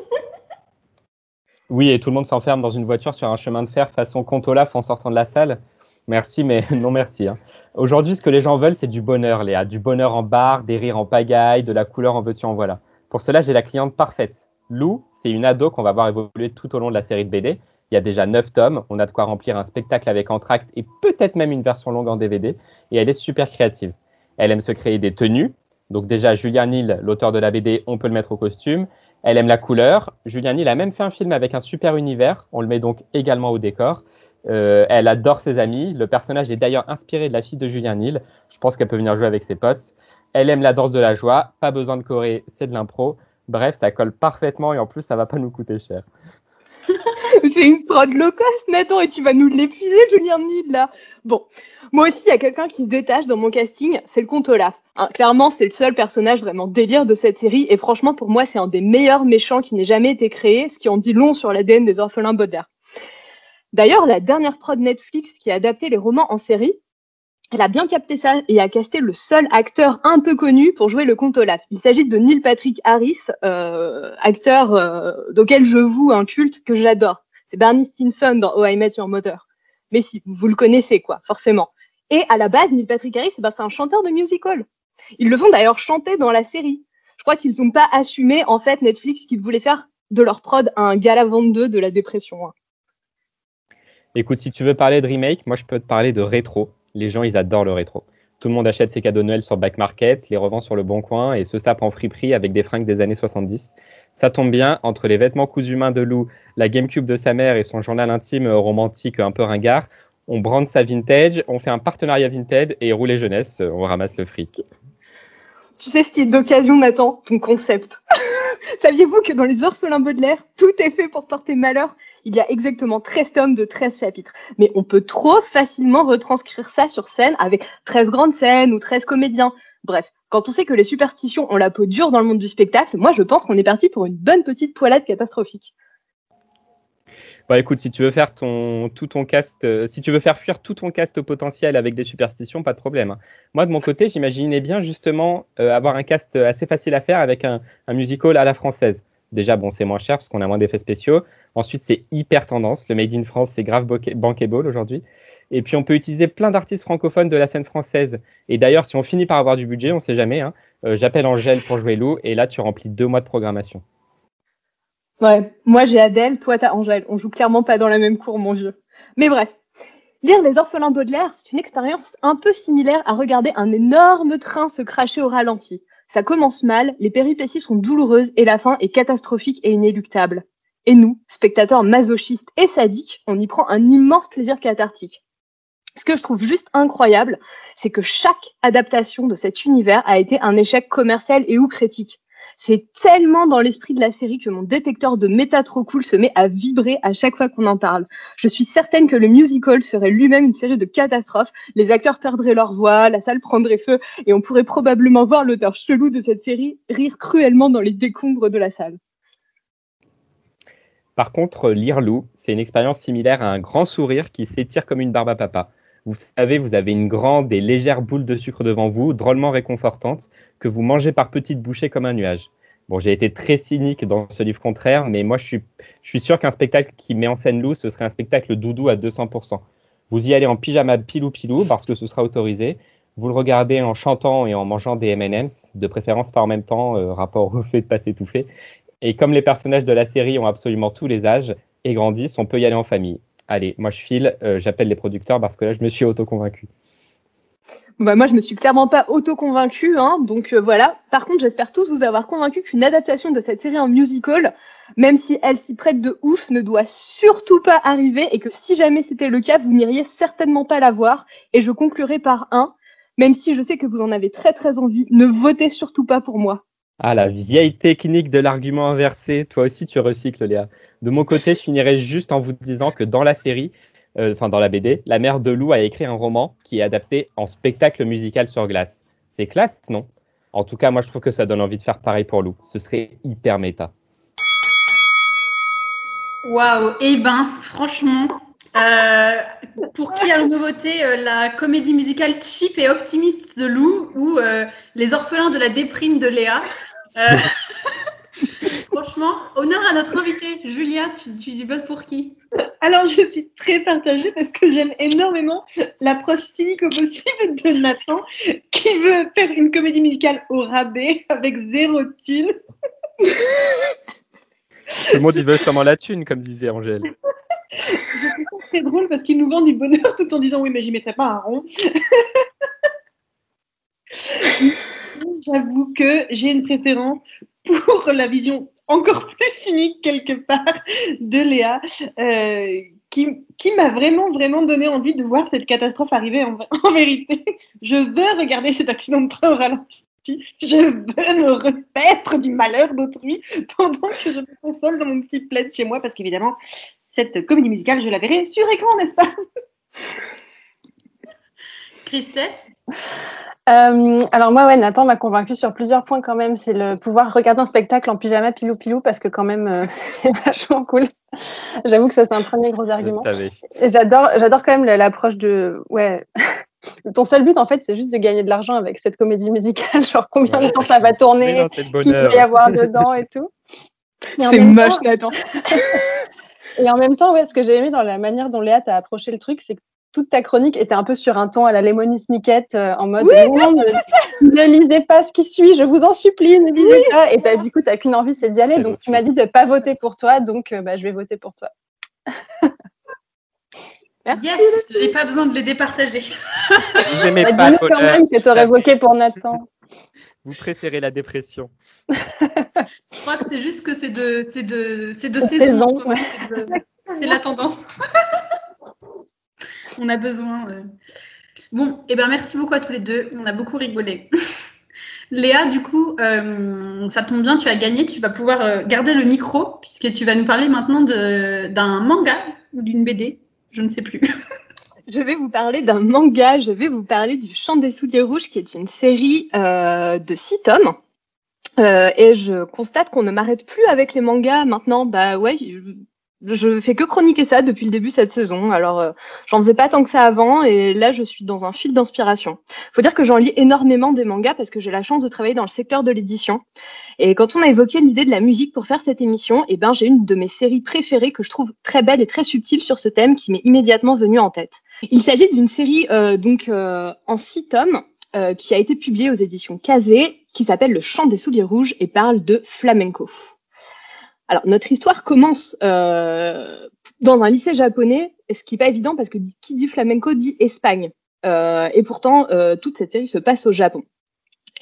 Oui, et tout le monde s'enferme dans une voiture sur un chemin de fer façon Olaf en sortant de la salle. Merci, mais non merci. Hein. Aujourd'hui, ce que les gens veulent, c'est du bonheur, Léa. Du bonheur en bar, des rires en pagaille, de la couleur en veux-tu en voilà. Pour cela, j'ai la cliente parfaite. Lou, c'est une ado qu'on va voir évoluer tout au long de la série de BD. Il y a déjà 9 tomes, on a de quoi remplir un spectacle avec entracte et peut-être même une version longue en DVD, et elle est super créative. Elle aime se créer des tenues, donc déjà Julien Nil, l'auteur de la BD, on peut le mettre au costume. Elle aime la couleur. Julien Nil a même fait un film avec un super univers, on le met donc également au décor. Euh, elle adore ses amis. Le personnage est d'ailleurs inspiré de la fille de Julien Nil. Je pense qu'elle peut venir jouer avec ses potes. Elle aime la danse de la joie. Pas besoin de Corée, c'est de l'impro. Bref, ça colle parfaitement et en plus, ça va pas nous coûter cher. c'est une prod low cost, Nathan, et tu vas nous l'épuiser, Julien Nid, là. Bon, moi aussi, il y a quelqu'un qui se détache dans mon casting, c'est le comte Olaf. Hein, clairement, c'est le seul personnage vraiment délire de cette série, et franchement, pour moi, c'est un des meilleurs méchants qui n'ait jamais été créé, ce qui en dit long sur l'ADN des orphelins Baudelaire. D'ailleurs, la dernière prod Netflix qui a adapté les romans en série, elle a bien capté ça et a casté le seul acteur un peu connu pour jouer le comte Olaf. Il s'agit de Neil Patrick Harris, euh, acteur euh, auquel je voue un culte que j'adore. C'est Barney Stinson dans Oh I Met Your Mother. Mais si, vous le connaissez, quoi, forcément. Et à la base, Neil Patrick Harris, eh ben, c'est un chanteur de musical. Ils le font d'ailleurs chanter dans la série. Je crois qu'ils n'ont pas assumé, en fait, Netflix, qu'ils voulaient faire de leur prod un gala 22 de la dépression. Hein. Écoute, si tu veux parler de remake, moi je peux te parler de rétro les gens, ils adorent le rétro. Tout le monde achète ses cadeaux de Noël sur Back Market, les revend sur le Bon Coin et se sape en friperie avec des fringues des années 70. Ça tombe bien, entre les vêtements cousus main de Lou, la GameCube de sa mère et son journal intime romantique un peu ringard, on brande sa vintage, on fait un partenariat vintage et rouler jeunesse, on ramasse le fric. Tu sais ce qui est d'occasion, Nathan Ton concept. Saviez-vous que dans les orphelins Baudelaire, tout est fait pour porter malheur? Il y a exactement 13 tomes de 13 chapitres. Mais on peut trop facilement retranscrire ça sur scène avec 13 grandes scènes ou 13 comédiens. Bref, quand on sait que les superstitions ont la peau dure dans le monde du spectacle, moi je pense qu'on est parti pour une bonne petite poilade catastrophique. Bah écoute, si tu veux faire ton, tout ton cast, euh, si tu veux faire fuir tout ton cast au potentiel avec des superstitions, pas de problème. Hein. Moi, de mon côté, j'imaginais bien justement euh, avoir un cast assez facile à faire avec un, un musical à la française. Déjà, bon, c'est moins cher parce qu'on a moins d'effets spéciaux. Ensuite, c'est hyper tendance. Le Made in France, c'est grave bankable aujourd'hui. Et puis, on peut utiliser plein d'artistes francophones de la scène française. Et d'ailleurs, si on finit par avoir du budget, on ne sait jamais. Hein, euh, J'appelle Angèle pour jouer Lou. Et là, tu remplis deux mois de programmation. Ouais, moi j'ai Adèle, toi t'as Angèle. On joue clairement pas dans la même cour, mon vieux. Mais bref, lire Les Orphelins Baudelaire, c'est une expérience un peu similaire à regarder un énorme train se cracher au ralenti. Ça commence mal, les péripéties sont douloureuses et la fin est catastrophique et inéluctable. Et nous, spectateurs masochistes et sadiques, on y prend un immense plaisir cathartique. Ce que je trouve juste incroyable, c'est que chaque adaptation de cet univers a été un échec commercial et ou critique. C'est tellement dans l'esprit de la série que mon détecteur de méta trop cool se met à vibrer à chaque fois qu'on en parle. Je suis certaine que le musical serait lui-même une série de catastrophes. Les acteurs perdraient leur voix, la salle prendrait feu et on pourrait probablement voir l'auteur chelou de cette série rire cruellement dans les décombres de la salle. Par contre, lire Lou, c'est une expérience similaire à un grand sourire qui s'étire comme une barbe à papa. Vous savez, vous avez une grande et légère boule de sucre devant vous, drôlement réconfortante, que vous mangez par petites bouchées comme un nuage. Bon, j'ai été très cynique dans ce livre contraire, mais moi, je suis, je suis sûr qu'un spectacle qui met en scène Lou, ce serait un spectacle doudou à 200%. Vous y allez en pyjama pilou pilou, parce que ce sera autorisé. Vous le regardez en chantant et en mangeant des M&M's, de préférence pas en même temps, euh, rapport au fait de pas s'étouffer. Et comme les personnages de la série ont absolument tous les âges et grandissent, on peut y aller en famille allez, moi je file, euh, j'appelle les producteurs parce que là je me suis auto-convaincu. Bah moi, je me suis clairement pas auto-convaincu, hein, donc euh, voilà. Par contre, j'espère tous vous avoir convaincu qu'une adaptation de cette série en musical, même si elle s'y prête de ouf, ne doit surtout pas arriver et que si jamais c'était le cas, vous n'iriez certainement pas la voir. Et je conclurai par un, même si je sais que vous en avez très très envie, ne votez surtout pas pour moi. Ah, la vieille technique de l'argument inversé. Toi aussi, tu recycles, Léa. De mon côté, je finirai juste en vous disant que dans la série, euh, enfin dans la BD, la mère de Lou a écrit un roman qui est adapté en spectacle musical sur glace. C'est classe, non? En tout cas, moi, je trouve que ça donne envie de faire pareil pour Lou. Ce serait hyper méta. Waouh Eh ben, franchement, euh, pour qui a nouveauté euh, la comédie musicale cheap et optimiste de Lou ou Les orphelins de la déprime de Léa? Euh, franchement, honneur à notre invité. Julia, tu, tu, votes pour qui? Alors, je suis très partagée parce que j'aime énormément l'approche cynique au possible de Nathan qui veut faire une comédie musicale au rabais avec zéro thune. Tout le monde, il veut seulement la thune, comme disait Angèle. C'est drôle parce qu'il nous vend du bonheur tout en disant oui, mais j'y mettrai pas un rond. J'avoue que j'ai une préférence pour la vision encore plus cynique quelque part de Léa, euh, qui, qui m'a vraiment, vraiment donné envie de voir cette catastrophe arriver en, vérité. Je veux regarder cet accident de train au ralenti. Je veux me repaître du malheur d'autrui pendant que je me console dans mon petit plaid chez moi, parce qu'évidemment, cette comédie musicale, je la verrai sur écran, n'est-ce pas? Christelle? Euh, alors moi, ouais, Nathan m'a convaincu sur plusieurs points quand même. C'est le pouvoir regarder un spectacle en pyjama pilou pilou parce que quand même, euh, c'est vachement cool. J'avoue que ça c'est un premier gros argument. J'adore, j'adore quand même l'approche de, ouais. Ton seul but en fait, c'est juste de gagner de l'argent avec cette comédie musicale. Genre combien de temps ça va tourner, qu'il peut y avoir dedans et tout. C'est moche, Nathan. et en même temps, ouais, ce que j'ai aimé dans la manière dont Léa t'a approché le truc, c'est que toute ta chronique était un peu sur un ton à la Lemony Snicket, euh, en mode non, ne, lisez pas ce qui suit, je vous en supplie, ne lisez pas. Et du coup, tu n'as qu'une envie, c'est d'y aller. Donc, tu m'as dit de ne pas voter pour toi, donc euh, bah, je vais voter pour toi. yes, j'ai pas besoin de les départager. Vous aimez bah, pas quand même que tu aurais voté pour Nathan. Vous préférez la dépression. je crois que c'est juste que c'est de, c'est de, c'est de saison. C'est la tendance. On a besoin. Euh. Bon, et eh ben merci beaucoup à tous les deux. On a beaucoup rigolé. Léa, du coup, euh, ça tombe bien, tu as gagné. Tu vas pouvoir euh, garder le micro puisque tu vas nous parler maintenant d'un manga ou d'une BD. Je ne sais plus. Je vais vous parler d'un manga. Je vais vous parler du Chant des souliers rouges, qui est une série de six tomes. et je constate qu'on ne m'arrête plus avec les mangas maintenant. Bah ouais, je fais que chroniquer ça depuis le début cette saison. Alors, euh, j'en faisais pas tant que ça avant, et là, je suis dans un fil d'inspiration. Faut dire que j'en lis énormément des mangas parce que j'ai la chance de travailler dans le secteur de l'édition. Et quand on a évoqué l'idée de la musique pour faire cette émission, eh ben, j'ai une de mes séries préférées que je trouve très belle et très subtile sur ce thème qui m'est immédiatement venue en tête. Il s'agit d'une série euh, donc euh, en six tomes qui a été publiée aux éditions Kazé, qui s'appelle Le Chant des souliers rouges et parle de flamenco. Alors, notre histoire commence euh, dans un lycée japonais, ce qui n'est pas évident parce que qui dit flamenco dit Espagne. Euh, et pourtant, euh, toute cette série se passe au Japon.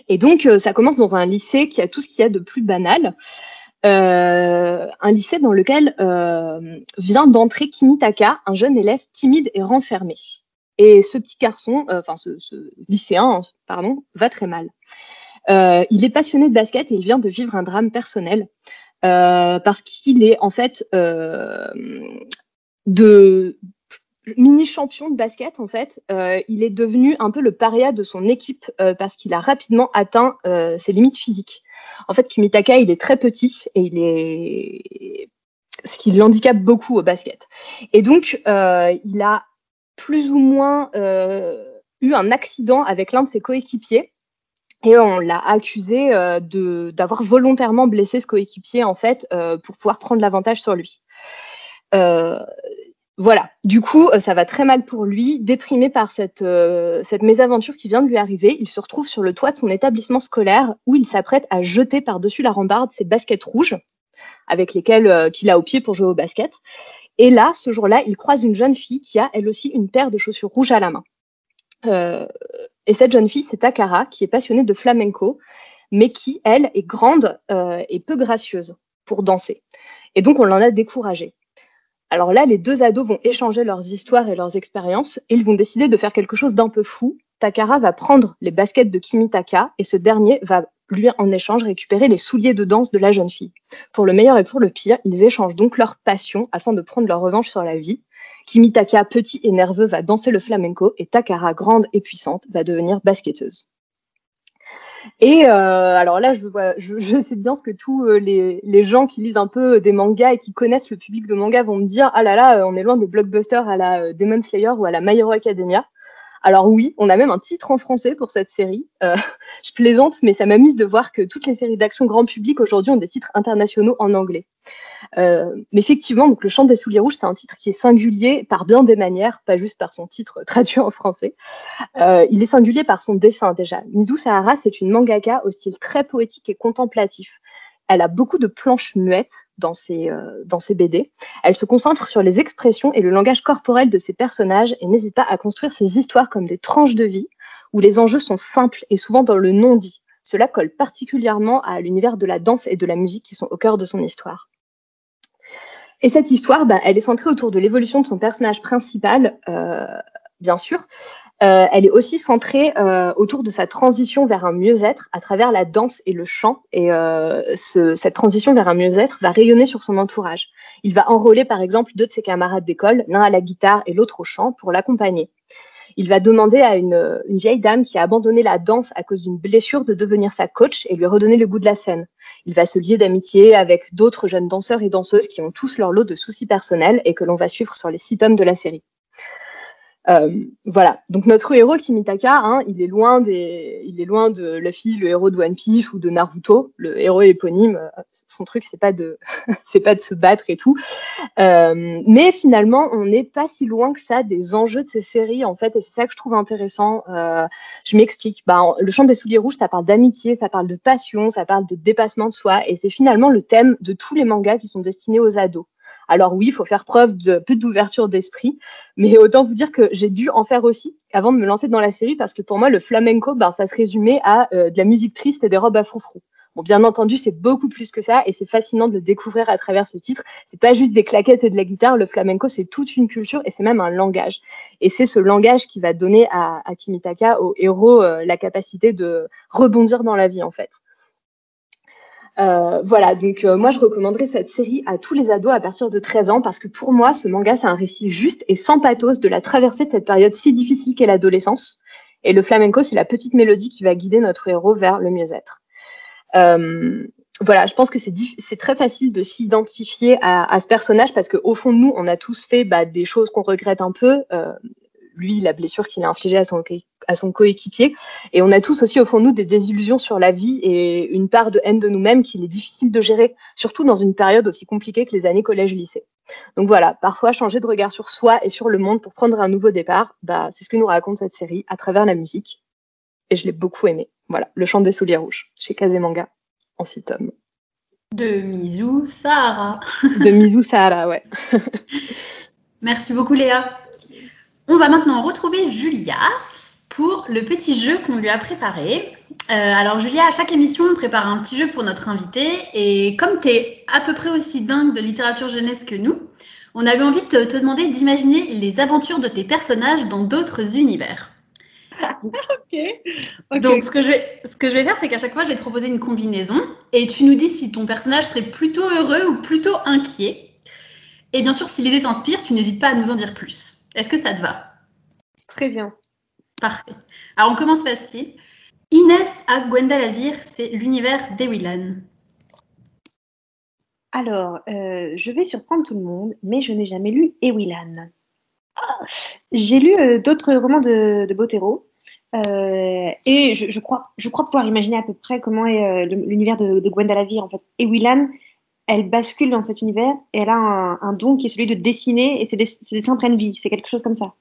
Et donc, ça commence dans un lycée qui a tout ce qu'il y a de plus banal. un lycée dans lequel vient d'entrer Kimitaka, un jeune élève timide et renfermé. Et ce petit garçon, enfin ce, ce, lycéen, pardon, va très mal. il est passionné de basket et il vient de vivre un drame personnel. Euh, parce qu'il est en fait euh, de mini champion de basket en fait, euh, il est devenu un peu le paria de son équipe parce qu'il a rapidement atteint ses limites physiques. En fait, Kimitaka, il est très petit et il est ce qui l'handicape beaucoup au basket. Et donc, il a plus ou moins eu un accident avec l'un de ses coéquipiers et on l'a accusé euh, d'avoir volontairement blessé ce coéquipier en fait euh, pour pouvoir prendre l'avantage sur lui. Euh, voilà, du coup, ça va très mal pour lui. Déprimé par cette, cette mésaventure qui vient de lui arriver, il se retrouve sur le toit de son établissement scolaire où il s'apprête à jeter par-dessus la rambarde ses baskets rouges avec lesquelles qu'il a au pied pour jouer au basket. Et là, ce jour-là, il croise une jeune fille qui a elle aussi une paire de chaussures rouges à la main. Euh, et cette jeune fille, c'est Takara, qui est passionnée de flamenco, mais qui, elle, est grande euh, et peu gracieuse pour danser. Et donc, on l'en a découragée. Alors là, les deux ados vont échanger leurs histoires et leurs expériences et ils vont décider de faire quelque chose d'un peu fou. Takara va prendre les baskets de Kimitaka et ce dernier va lui en échange récupérer les souliers de danse de la jeune fille. Pour le meilleur et pour le pire, ils échangent donc leur passion afin de prendre leur revanche sur la vie. Kimitaka, petit et nerveux, va danser le flamenco et Takara, grande et puissante, va devenir basketteuse. Et euh, alors là, je, sais bien ce que tous euh, les, gens qui lisent un peu des mangas et qui connaissent le public de manga vont me dire ah là là, on est loin des blockbusters à la euh, Demon Slayer ou à la My Academia. Alors oui, on a même un titre en français pour cette série. Euh, je plaisante, mais ça m'amuse de voir que toutes les séries d'action grand public aujourd'hui ont des titres internationaux en anglais. Euh, mais effectivement, le chant des souliers rouges, c'est un titre qui est singulier par bien des manières, pas juste par son titre traduit en français. Euh, il est singulier par son dessin déjà. Mizu Sahara, c'est une mangaka au style très poétique et contemplatif. Elle a beaucoup de planches muettes dans ses, euh, BD. Elle se concentre sur les expressions et le langage corporel de ses personnages et n'hésite pas à construire ses histoires comme des tranches de vie où les enjeux sont simples et souvent dans le non-dit. Cela colle particulièrement à l'univers de la danse et de la musique qui sont au cœur de son histoire. Et cette histoire, bah, elle est centrée autour de l'évolution de son personnage principal, euh, bien sûr, euh, elle est aussi centrée euh, autour de sa transition vers un mieux-être à travers la danse et le chant. Et euh, ce, cette transition vers un mieux-être va rayonner sur son entourage. Il va enrôler par exemple deux de ses camarades d'école, l'un à la guitare et l'autre au chant, pour l'accompagner. Il va demander à une, une, vieille dame qui a abandonné la danse à cause d'une blessure de devenir sa coach et lui redonner le goût de la scène. Il va se lier d'amitié avec d'autres jeunes danseurs et danseuses qui ont tous leur lot de soucis personnels et que l'on va suivre sur les six tomes de la série. Euh, voilà. Donc notre héros Kimitaka, hein, il est loin des, il est loin de le héros de One Piece ou de Naruto, le héros éponyme. Euh, son truc, c'est pas de, se battre et tout. Euh, mais finalement, on n'est pas si loin que ça des enjeux de ces séries en fait, et c'est ça que je trouve intéressant. Je m'explique. Bah, le chant des souliers rouges, ça parle d'amitié, ça parle de passion, ça parle de dépassement de soi, et c'est finalement le thème de tous les mangas qui sont destinés aux ados. Alors oui, il faut faire preuve de peu d'ouverture d'esprit, mais autant vous dire que j'ai dû en faire aussi avant de me lancer dans la série, parce que pour moi, le flamenco, ben, ça se résumait à euh, de la musique triste et des robes à froufrou. Bon, bien entendu, c'est beaucoup plus que ça, et c'est fascinant de le découvrir à travers ce titre. C'est pas juste des claquettes et de la guitare. Le flamenco, c'est toute une culture et c'est même un langage. Et c'est ce langage qui va donner à, Kimitaka, au héros, euh, la capacité de rebondir dans la vie, en fait. Euh, voilà, donc euh, moi je recommanderais cette série à tous les ados à partir de 13 ans parce que pour moi ce manga c'est un récit juste et sans pathos de la traversée de cette période si difficile qu'est l'adolescence. Et le flamenco c'est la petite mélodie qui va guider notre héros vers le mieux-être. Euh, voilà, je pense que c'est très facile de s'identifier à, à, ce personnage parce qu'au fond, nous, on a tous fait bah, des choses qu'on regrette un peu. Euh, lui, la blessure qu'il a infligée à son, à son coéquipier. Et on a tous aussi au fond de nous des désillusions sur la vie et une part de haine de nous-mêmes qu'il est difficile de gérer, surtout dans une période aussi compliquée que les années collège-lycée. Donc voilà, parfois changer de regard sur soi et sur le monde pour prendre un nouveau départ, bah, c'est ce que nous raconte cette série à travers la musique. Et je l'ai beaucoup aimé. Voilà, Le chant des souliers rouges, chez Kazemanga, en six tomes. De Mizu Sahara. de Mizu Sahara, ouais. Merci beaucoup Léa. On va maintenant retrouver Julia pour le petit jeu qu'on lui a préparé. Euh, alors Julia, à chaque émission, on prépare un petit jeu pour notre invité. Et comme tu es à peu près aussi dingue de littérature jeunesse que nous, on avait envie de te, demander d'imaginer les aventures de tes personnages dans d'autres univers. ok. Donc ce que, je vais, ce que je vais faire, c'est qu'à chaque fois, je vais te proposer une combinaison. Et tu nous dis si ton personnage serait plutôt heureux ou plutôt inquiet. Et bien sûr, si l'idée t'inspire, tu n'hésites pas à nous en dire plus. Est-ce que ça te va? Très bien. Parfait. Alors, on commence facile. Inès à Gwendalavir, c'est l'univers d'Ewilan. Alors, euh, je vais surprendre tout le monde, mais je n'ai jamais lu Ewilan. Ah, J'ai lu euh, d'autres romans de, de Botero, euh, et je, je, crois, je crois pouvoir imaginer à peu près comment est l'univers de, de Gwendalavir. En fait, Ewilan, elle bascule dans cet univers et elle a un, un don qui est celui de dessiner et ses, dess ses dessins prennent vie. C'est quelque chose comme ça.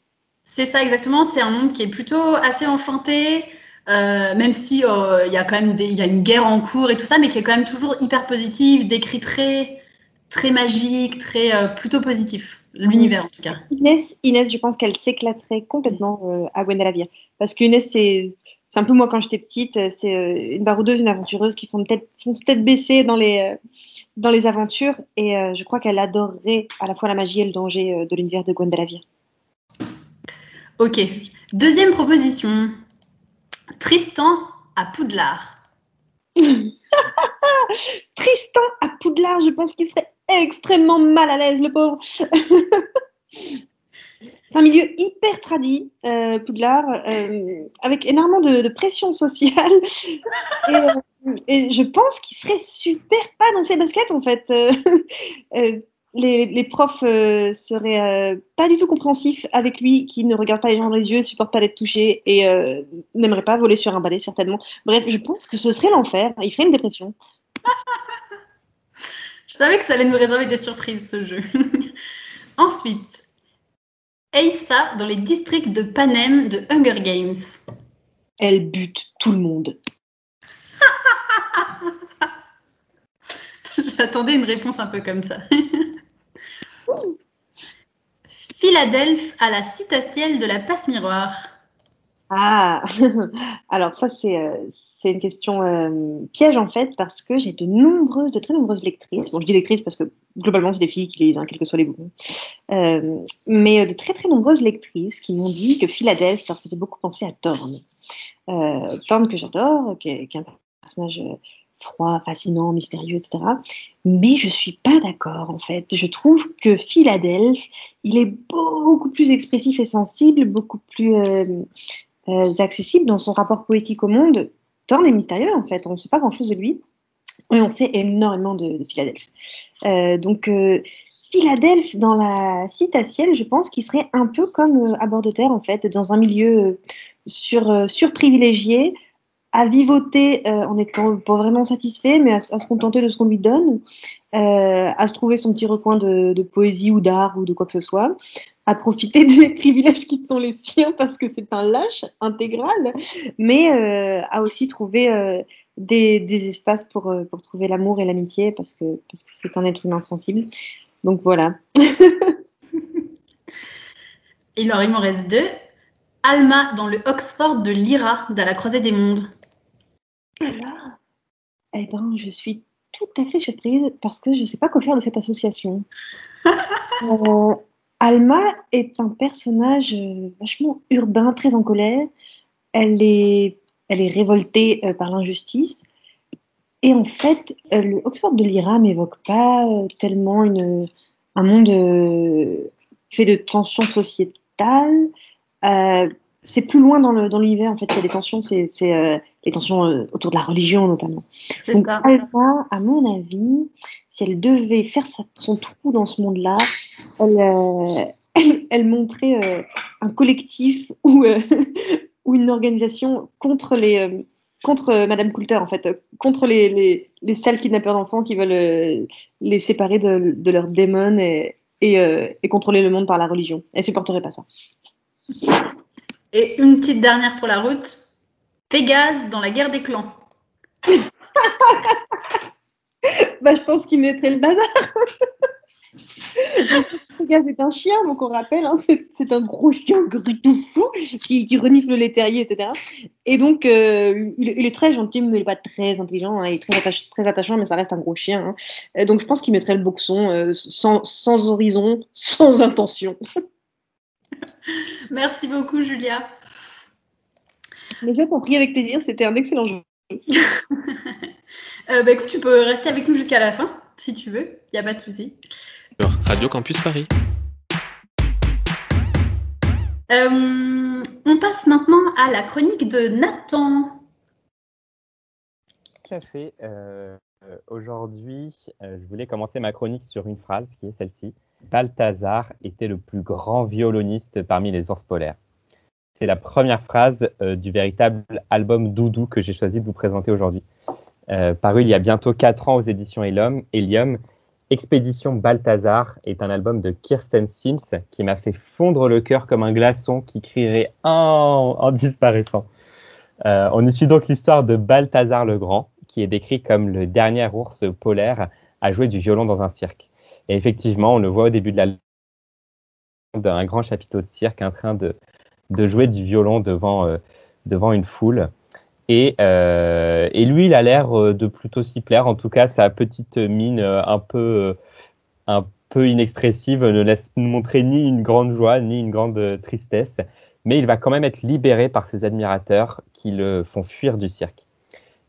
C'est ça exactement. C'est un monde qui est plutôt assez enchanté, euh, même si euh, il y a quand même des, y a une guerre en cours et tout ça, mais qui est quand même toujours hyper positif, décrit très très magique, très euh, plutôt positif. L'univers en tout cas. Inès, Inès, je pense qu'elle s'éclaterait complètement à Gwendalavir parce qu'Inès c'est c'est un peu moi quand j'étais petite, c'est une baroudeuse, une aventureuse qui font tête, font tête baissée dans les dans les aventures et euh, je crois qu'elle adorerait à la fois la magie et le danger euh, de l'univers de Gwendalavir. Ok. Deuxième proposition. Tristan à Poudlard. Tristan à Poudlard, je pense qu'il serait extrêmement mal à l'aise, le pauvre. C'est un milieu hyper tradit, euh, Poudlard, avec énormément de, de pression sociale. Et, et, je pense qu'il serait super pas dans ses baskets, en fait. Les, les, profs seraient pas du tout compréhensifs avec lui, qui ne regarde pas les gens dans les yeux, supporte pas d'être touché et n'aimerait pas voler sur un balai, certainement. Bref, je pense que ce serait l'enfer. Il ferait une dépression. je savais que ça allait nous réserver des surprises, ce jeu. Ensuite, Aïssa dans les districts de Panem de Hunger Games. Elle bute tout le monde. J'attendais une réponse un peu comme ça. Philadelphie à la citatielle de la passe miroir. Ah, alors ça c'est euh, une question euh, piège en fait parce que j'ai de nombreuses, de très nombreuses lectrices. Bon, je dis lectrices parce que globalement c'est des filles qui lisent, hein, quels que soient les goûts. Euh, mais de très très nombreuses lectrices qui m'ont dit que Philadelphie leur faisait beaucoup penser à Thorne. Thorne que j'adore, qui, est- un personnage froid, fascinant, mystérieux, etc. Mais je suis pas d'accord en fait. Je trouve que Philadelphie, il est beaucoup plus expressif et sensible, beaucoup plus euh, euh, accessible dans son rapport poétique au monde. Thorne est mystérieux en fait, on ne sait pas grand-chose de lui, et on sait énormément de, de Philadelphie. Euh, donc euh, Philadelphie dans la citatielle, je pense qu'il serait un peu comme à bord de terre en fait, dans un milieu sur, surprivilégié, à vivoter en étant pas vraiment satisfait, mais à, se contenter de ce qu'on lui donne, euh, à se trouver son petit recoin de, poésie ou d'art ou de quoi que ce soit, à profiter des privilèges qui sont les siens parce que c'est un lâche intégral, mais euh, à aussi trouver euh, des, espaces pour, trouver l'amour et l'amitié parce que c'est un être humain sensible. Donc voilà. Et alors, il m'en reste deux. Alma dans le Oxford de Lyra, dans la croisée des mondes. Là, eh ben, je suis tout à fait surprise parce que je ne sais pas quoi faire de cette association. Euh, Alma est un personnage euh, vachement urbain, très en colère. Elle est, elle est révoltée euh, par l'injustice. Et en fait, le Oxford de Lyra m'évoque pas tellement une, un monde fait de tensions sociétales. Euh, c'est plus loin dans le- dans l'univers, en fait, il y a des tensions, c'est euh, les tensions euh, autour de la religion notamment. C'est Donc, ça. Alpha, à mon avis, si elle devait faire sa- son trou dans ce monde-là, elle, euh, elle, elle montrait un collectif ou, ou une organisation contre les. contre Madame Coulter, en fait, contre les, les, les sales kidnappeurs d'enfants qui veulent les séparer de, de leurs démons et, et, et contrôler le monde par la religion. Elle supporterait pas ça. Et une petite dernière pour la route. Pégase dans la guerre des clans. Bah, je pense qu'il mettrait le bazar. Le gars, c'est un chien, donc on rappelle, hein, c'est un gros chien gris tout fou qui, renifle les terriers, etc. Et donc, euh, il, est très gentil, mais il n'est pas très intelligent. hein, il est très, très attachant, mais ça reste un gros chien. hein. Donc, je pense qu'il mettrait le boxon euh, sans, sans horizon, sans intention. Merci beaucoup, Julia. Mais je t'en prie avec plaisir, c'était un excellent jeu. Euh, bah, écoute, tu peux rester avec nous jusqu'à la fin, si tu veux. Il n'y a pas de souci. Radio Campus Paris. Euh, on passe maintenant à la chronique de Nathan. Tout à fait. Euh, Aujourd'hui, euh, je voulais commencer ma chronique sur une phrase qui est celle-ci. Balthazar était le plus grand violoniste parmi les ours polaires. C'est la première phrase euh, du véritable album Doudou que j'ai choisi de vous présenter aujourd'hui. Euh, paru il y a bientôt 4 ans aux éditions Helium, Expédition Balthazar est un album de Kirsten Sims qui m'a fait fondre le cœur comme un glaçon qui crierait en, en disparaissant. Euh, on y suit donc l'histoire de Balthazar le Grand, qui est décrit comme le dernier ours polaire à jouer du violon dans un cirque. Et effectivement, on le voit au début de la d'un grand chapiteau de cirque en train de, jouer du violon devant, euh, devant une foule. Et, euh, et lui, il a l'air euh, de plutôt s'y plaire. En tout cas, sa petite mine un peu, un peu inexpressive ne laisse montrer ni une grande joie, ni une grande tristesse. Mais il va quand même être libéré par ses admirateurs qui le font fuir du cirque.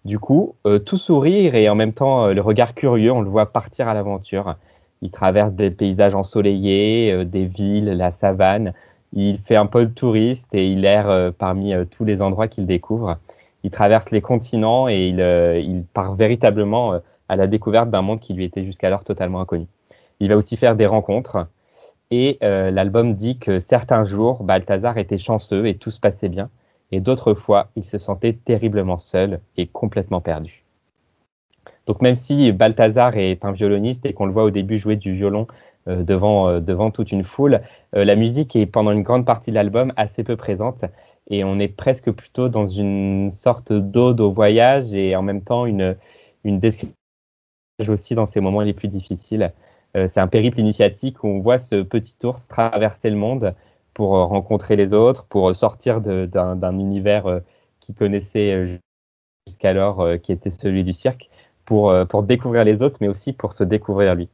Du coup, tout sourire et en même temps le regard curieux, on le voit partir à l'aventure. Il traverse des paysages ensoleillés, euh, des villes, la savane. Il fait un peu le touriste et il erre euh, parmi euh, tous les endroits qu'il découvre. Il traverse les continents et il, il part véritablement à la découverte d'un monde qui lui était jusqu'alors totalement inconnu. Il va aussi faire des rencontres et l'album dit que certains jours, Balthazar était chanceux et tout se passait bien, et d'autres fois, il se sentait terriblement seul et complètement perdu. Donc même si Balthazar est un violoniste et qu'on le voit au début jouer du violon euh, devant, euh, devant toute une foule, euh, la musique est pendant une grande partie de l'album assez peu présente et on est presque plutôt dans une sorte d'ode au voyage et en même temps une, une description aussi dans ces moments les plus difficiles. c'est un périple initiatique où on voit ce petit ours traverser le monde pour rencontrer les autres, pour sortir d'un univers qu'il connaissait jusqu'alors, qui était celui du cirque, pour, pour découvrir les autres, mais aussi pour se découvrir lui.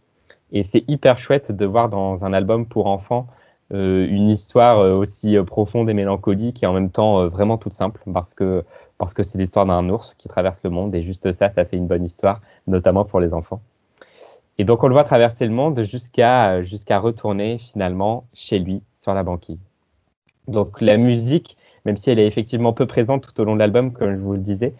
Et c'est hyper chouette de voir dans un album pour enfants euh, une histoire euh, aussi euh, profonde et mélancolique et en même temps vraiment toute simple parce que parce que c'est l'histoire d'un ours qui traverse le monde et juste ça, ça fait une bonne histoire, notamment pour les enfants. Et donc on le voit traverser le monde jusqu'à jusqu'à retourner finalement chez lui sur la banquise. Donc la musique, même si elle est effectivement peu présente tout au long de l'album, comme je vous le disais,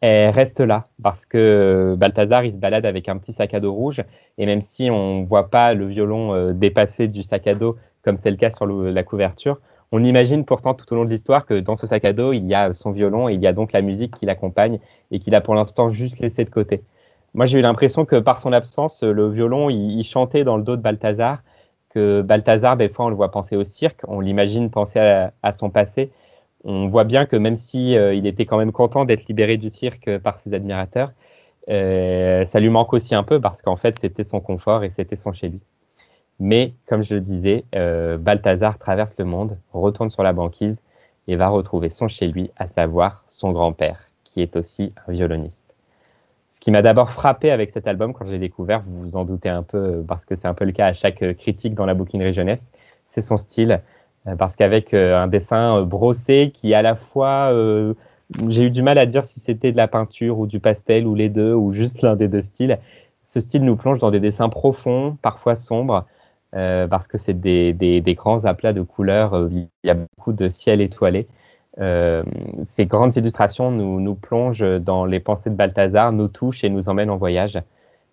elle reste là parce que Balthazar il se balade avec un petit sac à dos rouge et même si on voit pas le violon euh, dépasser du sac à dos comme c'est le cas sur la couverture, on imagine pourtant tout au long de l'histoire que dans ce sac à dos il y a son violon et il y a donc la musique qui l'accompagne et qu'il a pour l'instant juste laissé de côté. Moi j'ai eu l'impression que par son absence le violon il, chantait dans le dos de Balthazar, que Balthazar des fois on le voit penser au cirque, on l'imagine penser à son passé on voit bien que même si euh, il était quand même content d'être libéré du cirque par ses admirateurs, euh, ça lui manque aussi un peu parce qu'en fait c'était son confort et c'était son chez lui. Mais comme je le disais, euh, Balthazar traverse le monde, retourne sur la banquise et va retrouver son chez lui, à savoir son grand-père, qui est aussi un violoniste. Ce qui m'a d'abord frappé avec cet album quand j'ai découvert, vous vous en doutez un peu parce que c'est un peu le cas à chaque critique dans la bouquinerie jeunesse, c'est son style. Euh, parce qu'avec euh, un dessin euh, brossé qui à la fois, j'ai eu du mal à dire si c'était de la peinture ou du pastel ou les deux ou juste l'un des deux styles. Ce style nous plonge dans des dessins profonds, parfois sombres, parce que c'est des, des, grands aplats de couleurs. il y a beaucoup de ciel étoilé. ces grandes illustrations nous, nous plongent dans les pensées de Balthazar, nous touchent et nous emmènent en voyage.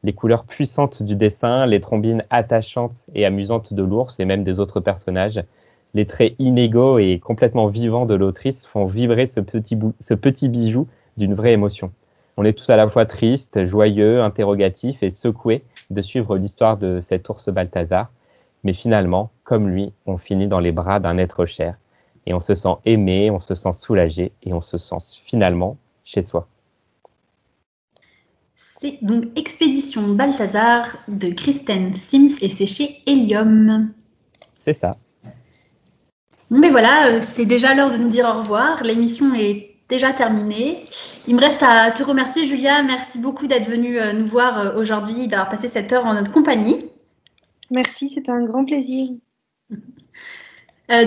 Les couleurs puissantes du dessin, les trombines attachantes et amusantes de l'ours et même des autres personnages, les traits inégaux et complètement vivants de l'autrice font vibrer ce petit, ce petit bijou d'une vraie émotion. On est tous à la fois triste, joyeux, interrogatif et secoué de suivre l'histoire de cet ours Balthazar. Mais finalement, comme lui, on finit dans les bras d'un être cher. Et on se sent aimé, on se sent soulagé et on se sent finalement chez soi. C'est donc Expédition Balthazar de Kristen Sims et c'est chez Helium. C'est ça. Mais voilà, euh, c'est déjà l'heure de nous dire au revoir. L'émission est déjà terminée. Il me reste à te remercier, Julia. Merci beaucoup d'être venue euh, nous voir euh, aujourd'hui, d'avoir passé cette heure en notre compagnie. Merci, c'était un grand plaisir.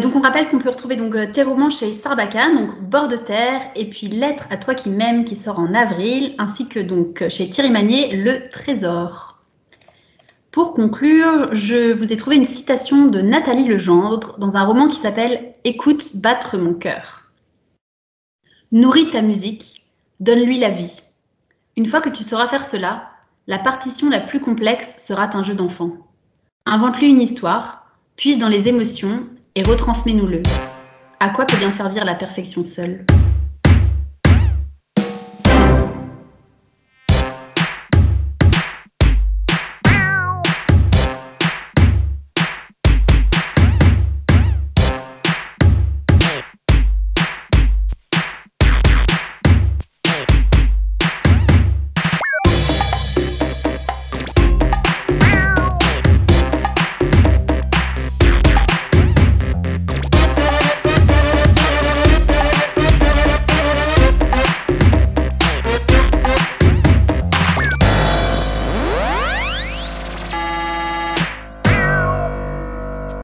donc on rappelle qu'on peut retrouver donc tes romans chez Sarbacane, donc Bord de terre, et puis Lettre à toi qui m'aimes qui sort en avril, ainsi que donc chez Thierry Magnier, Le Trésor. Pour conclure, je vous ai trouvé une citation de Nathalie Legendre dans un roman qui s'appelle Écoute battre mon cœur. Nourris ta musique, donne-lui la vie. Une fois que tu sauras faire cela, la partition la plus complexe sera un jeu d'enfant. Invente-lui une histoire, puise dans les émotions et retransmets-nous-le. À quoi peut bien servir la perfection seule?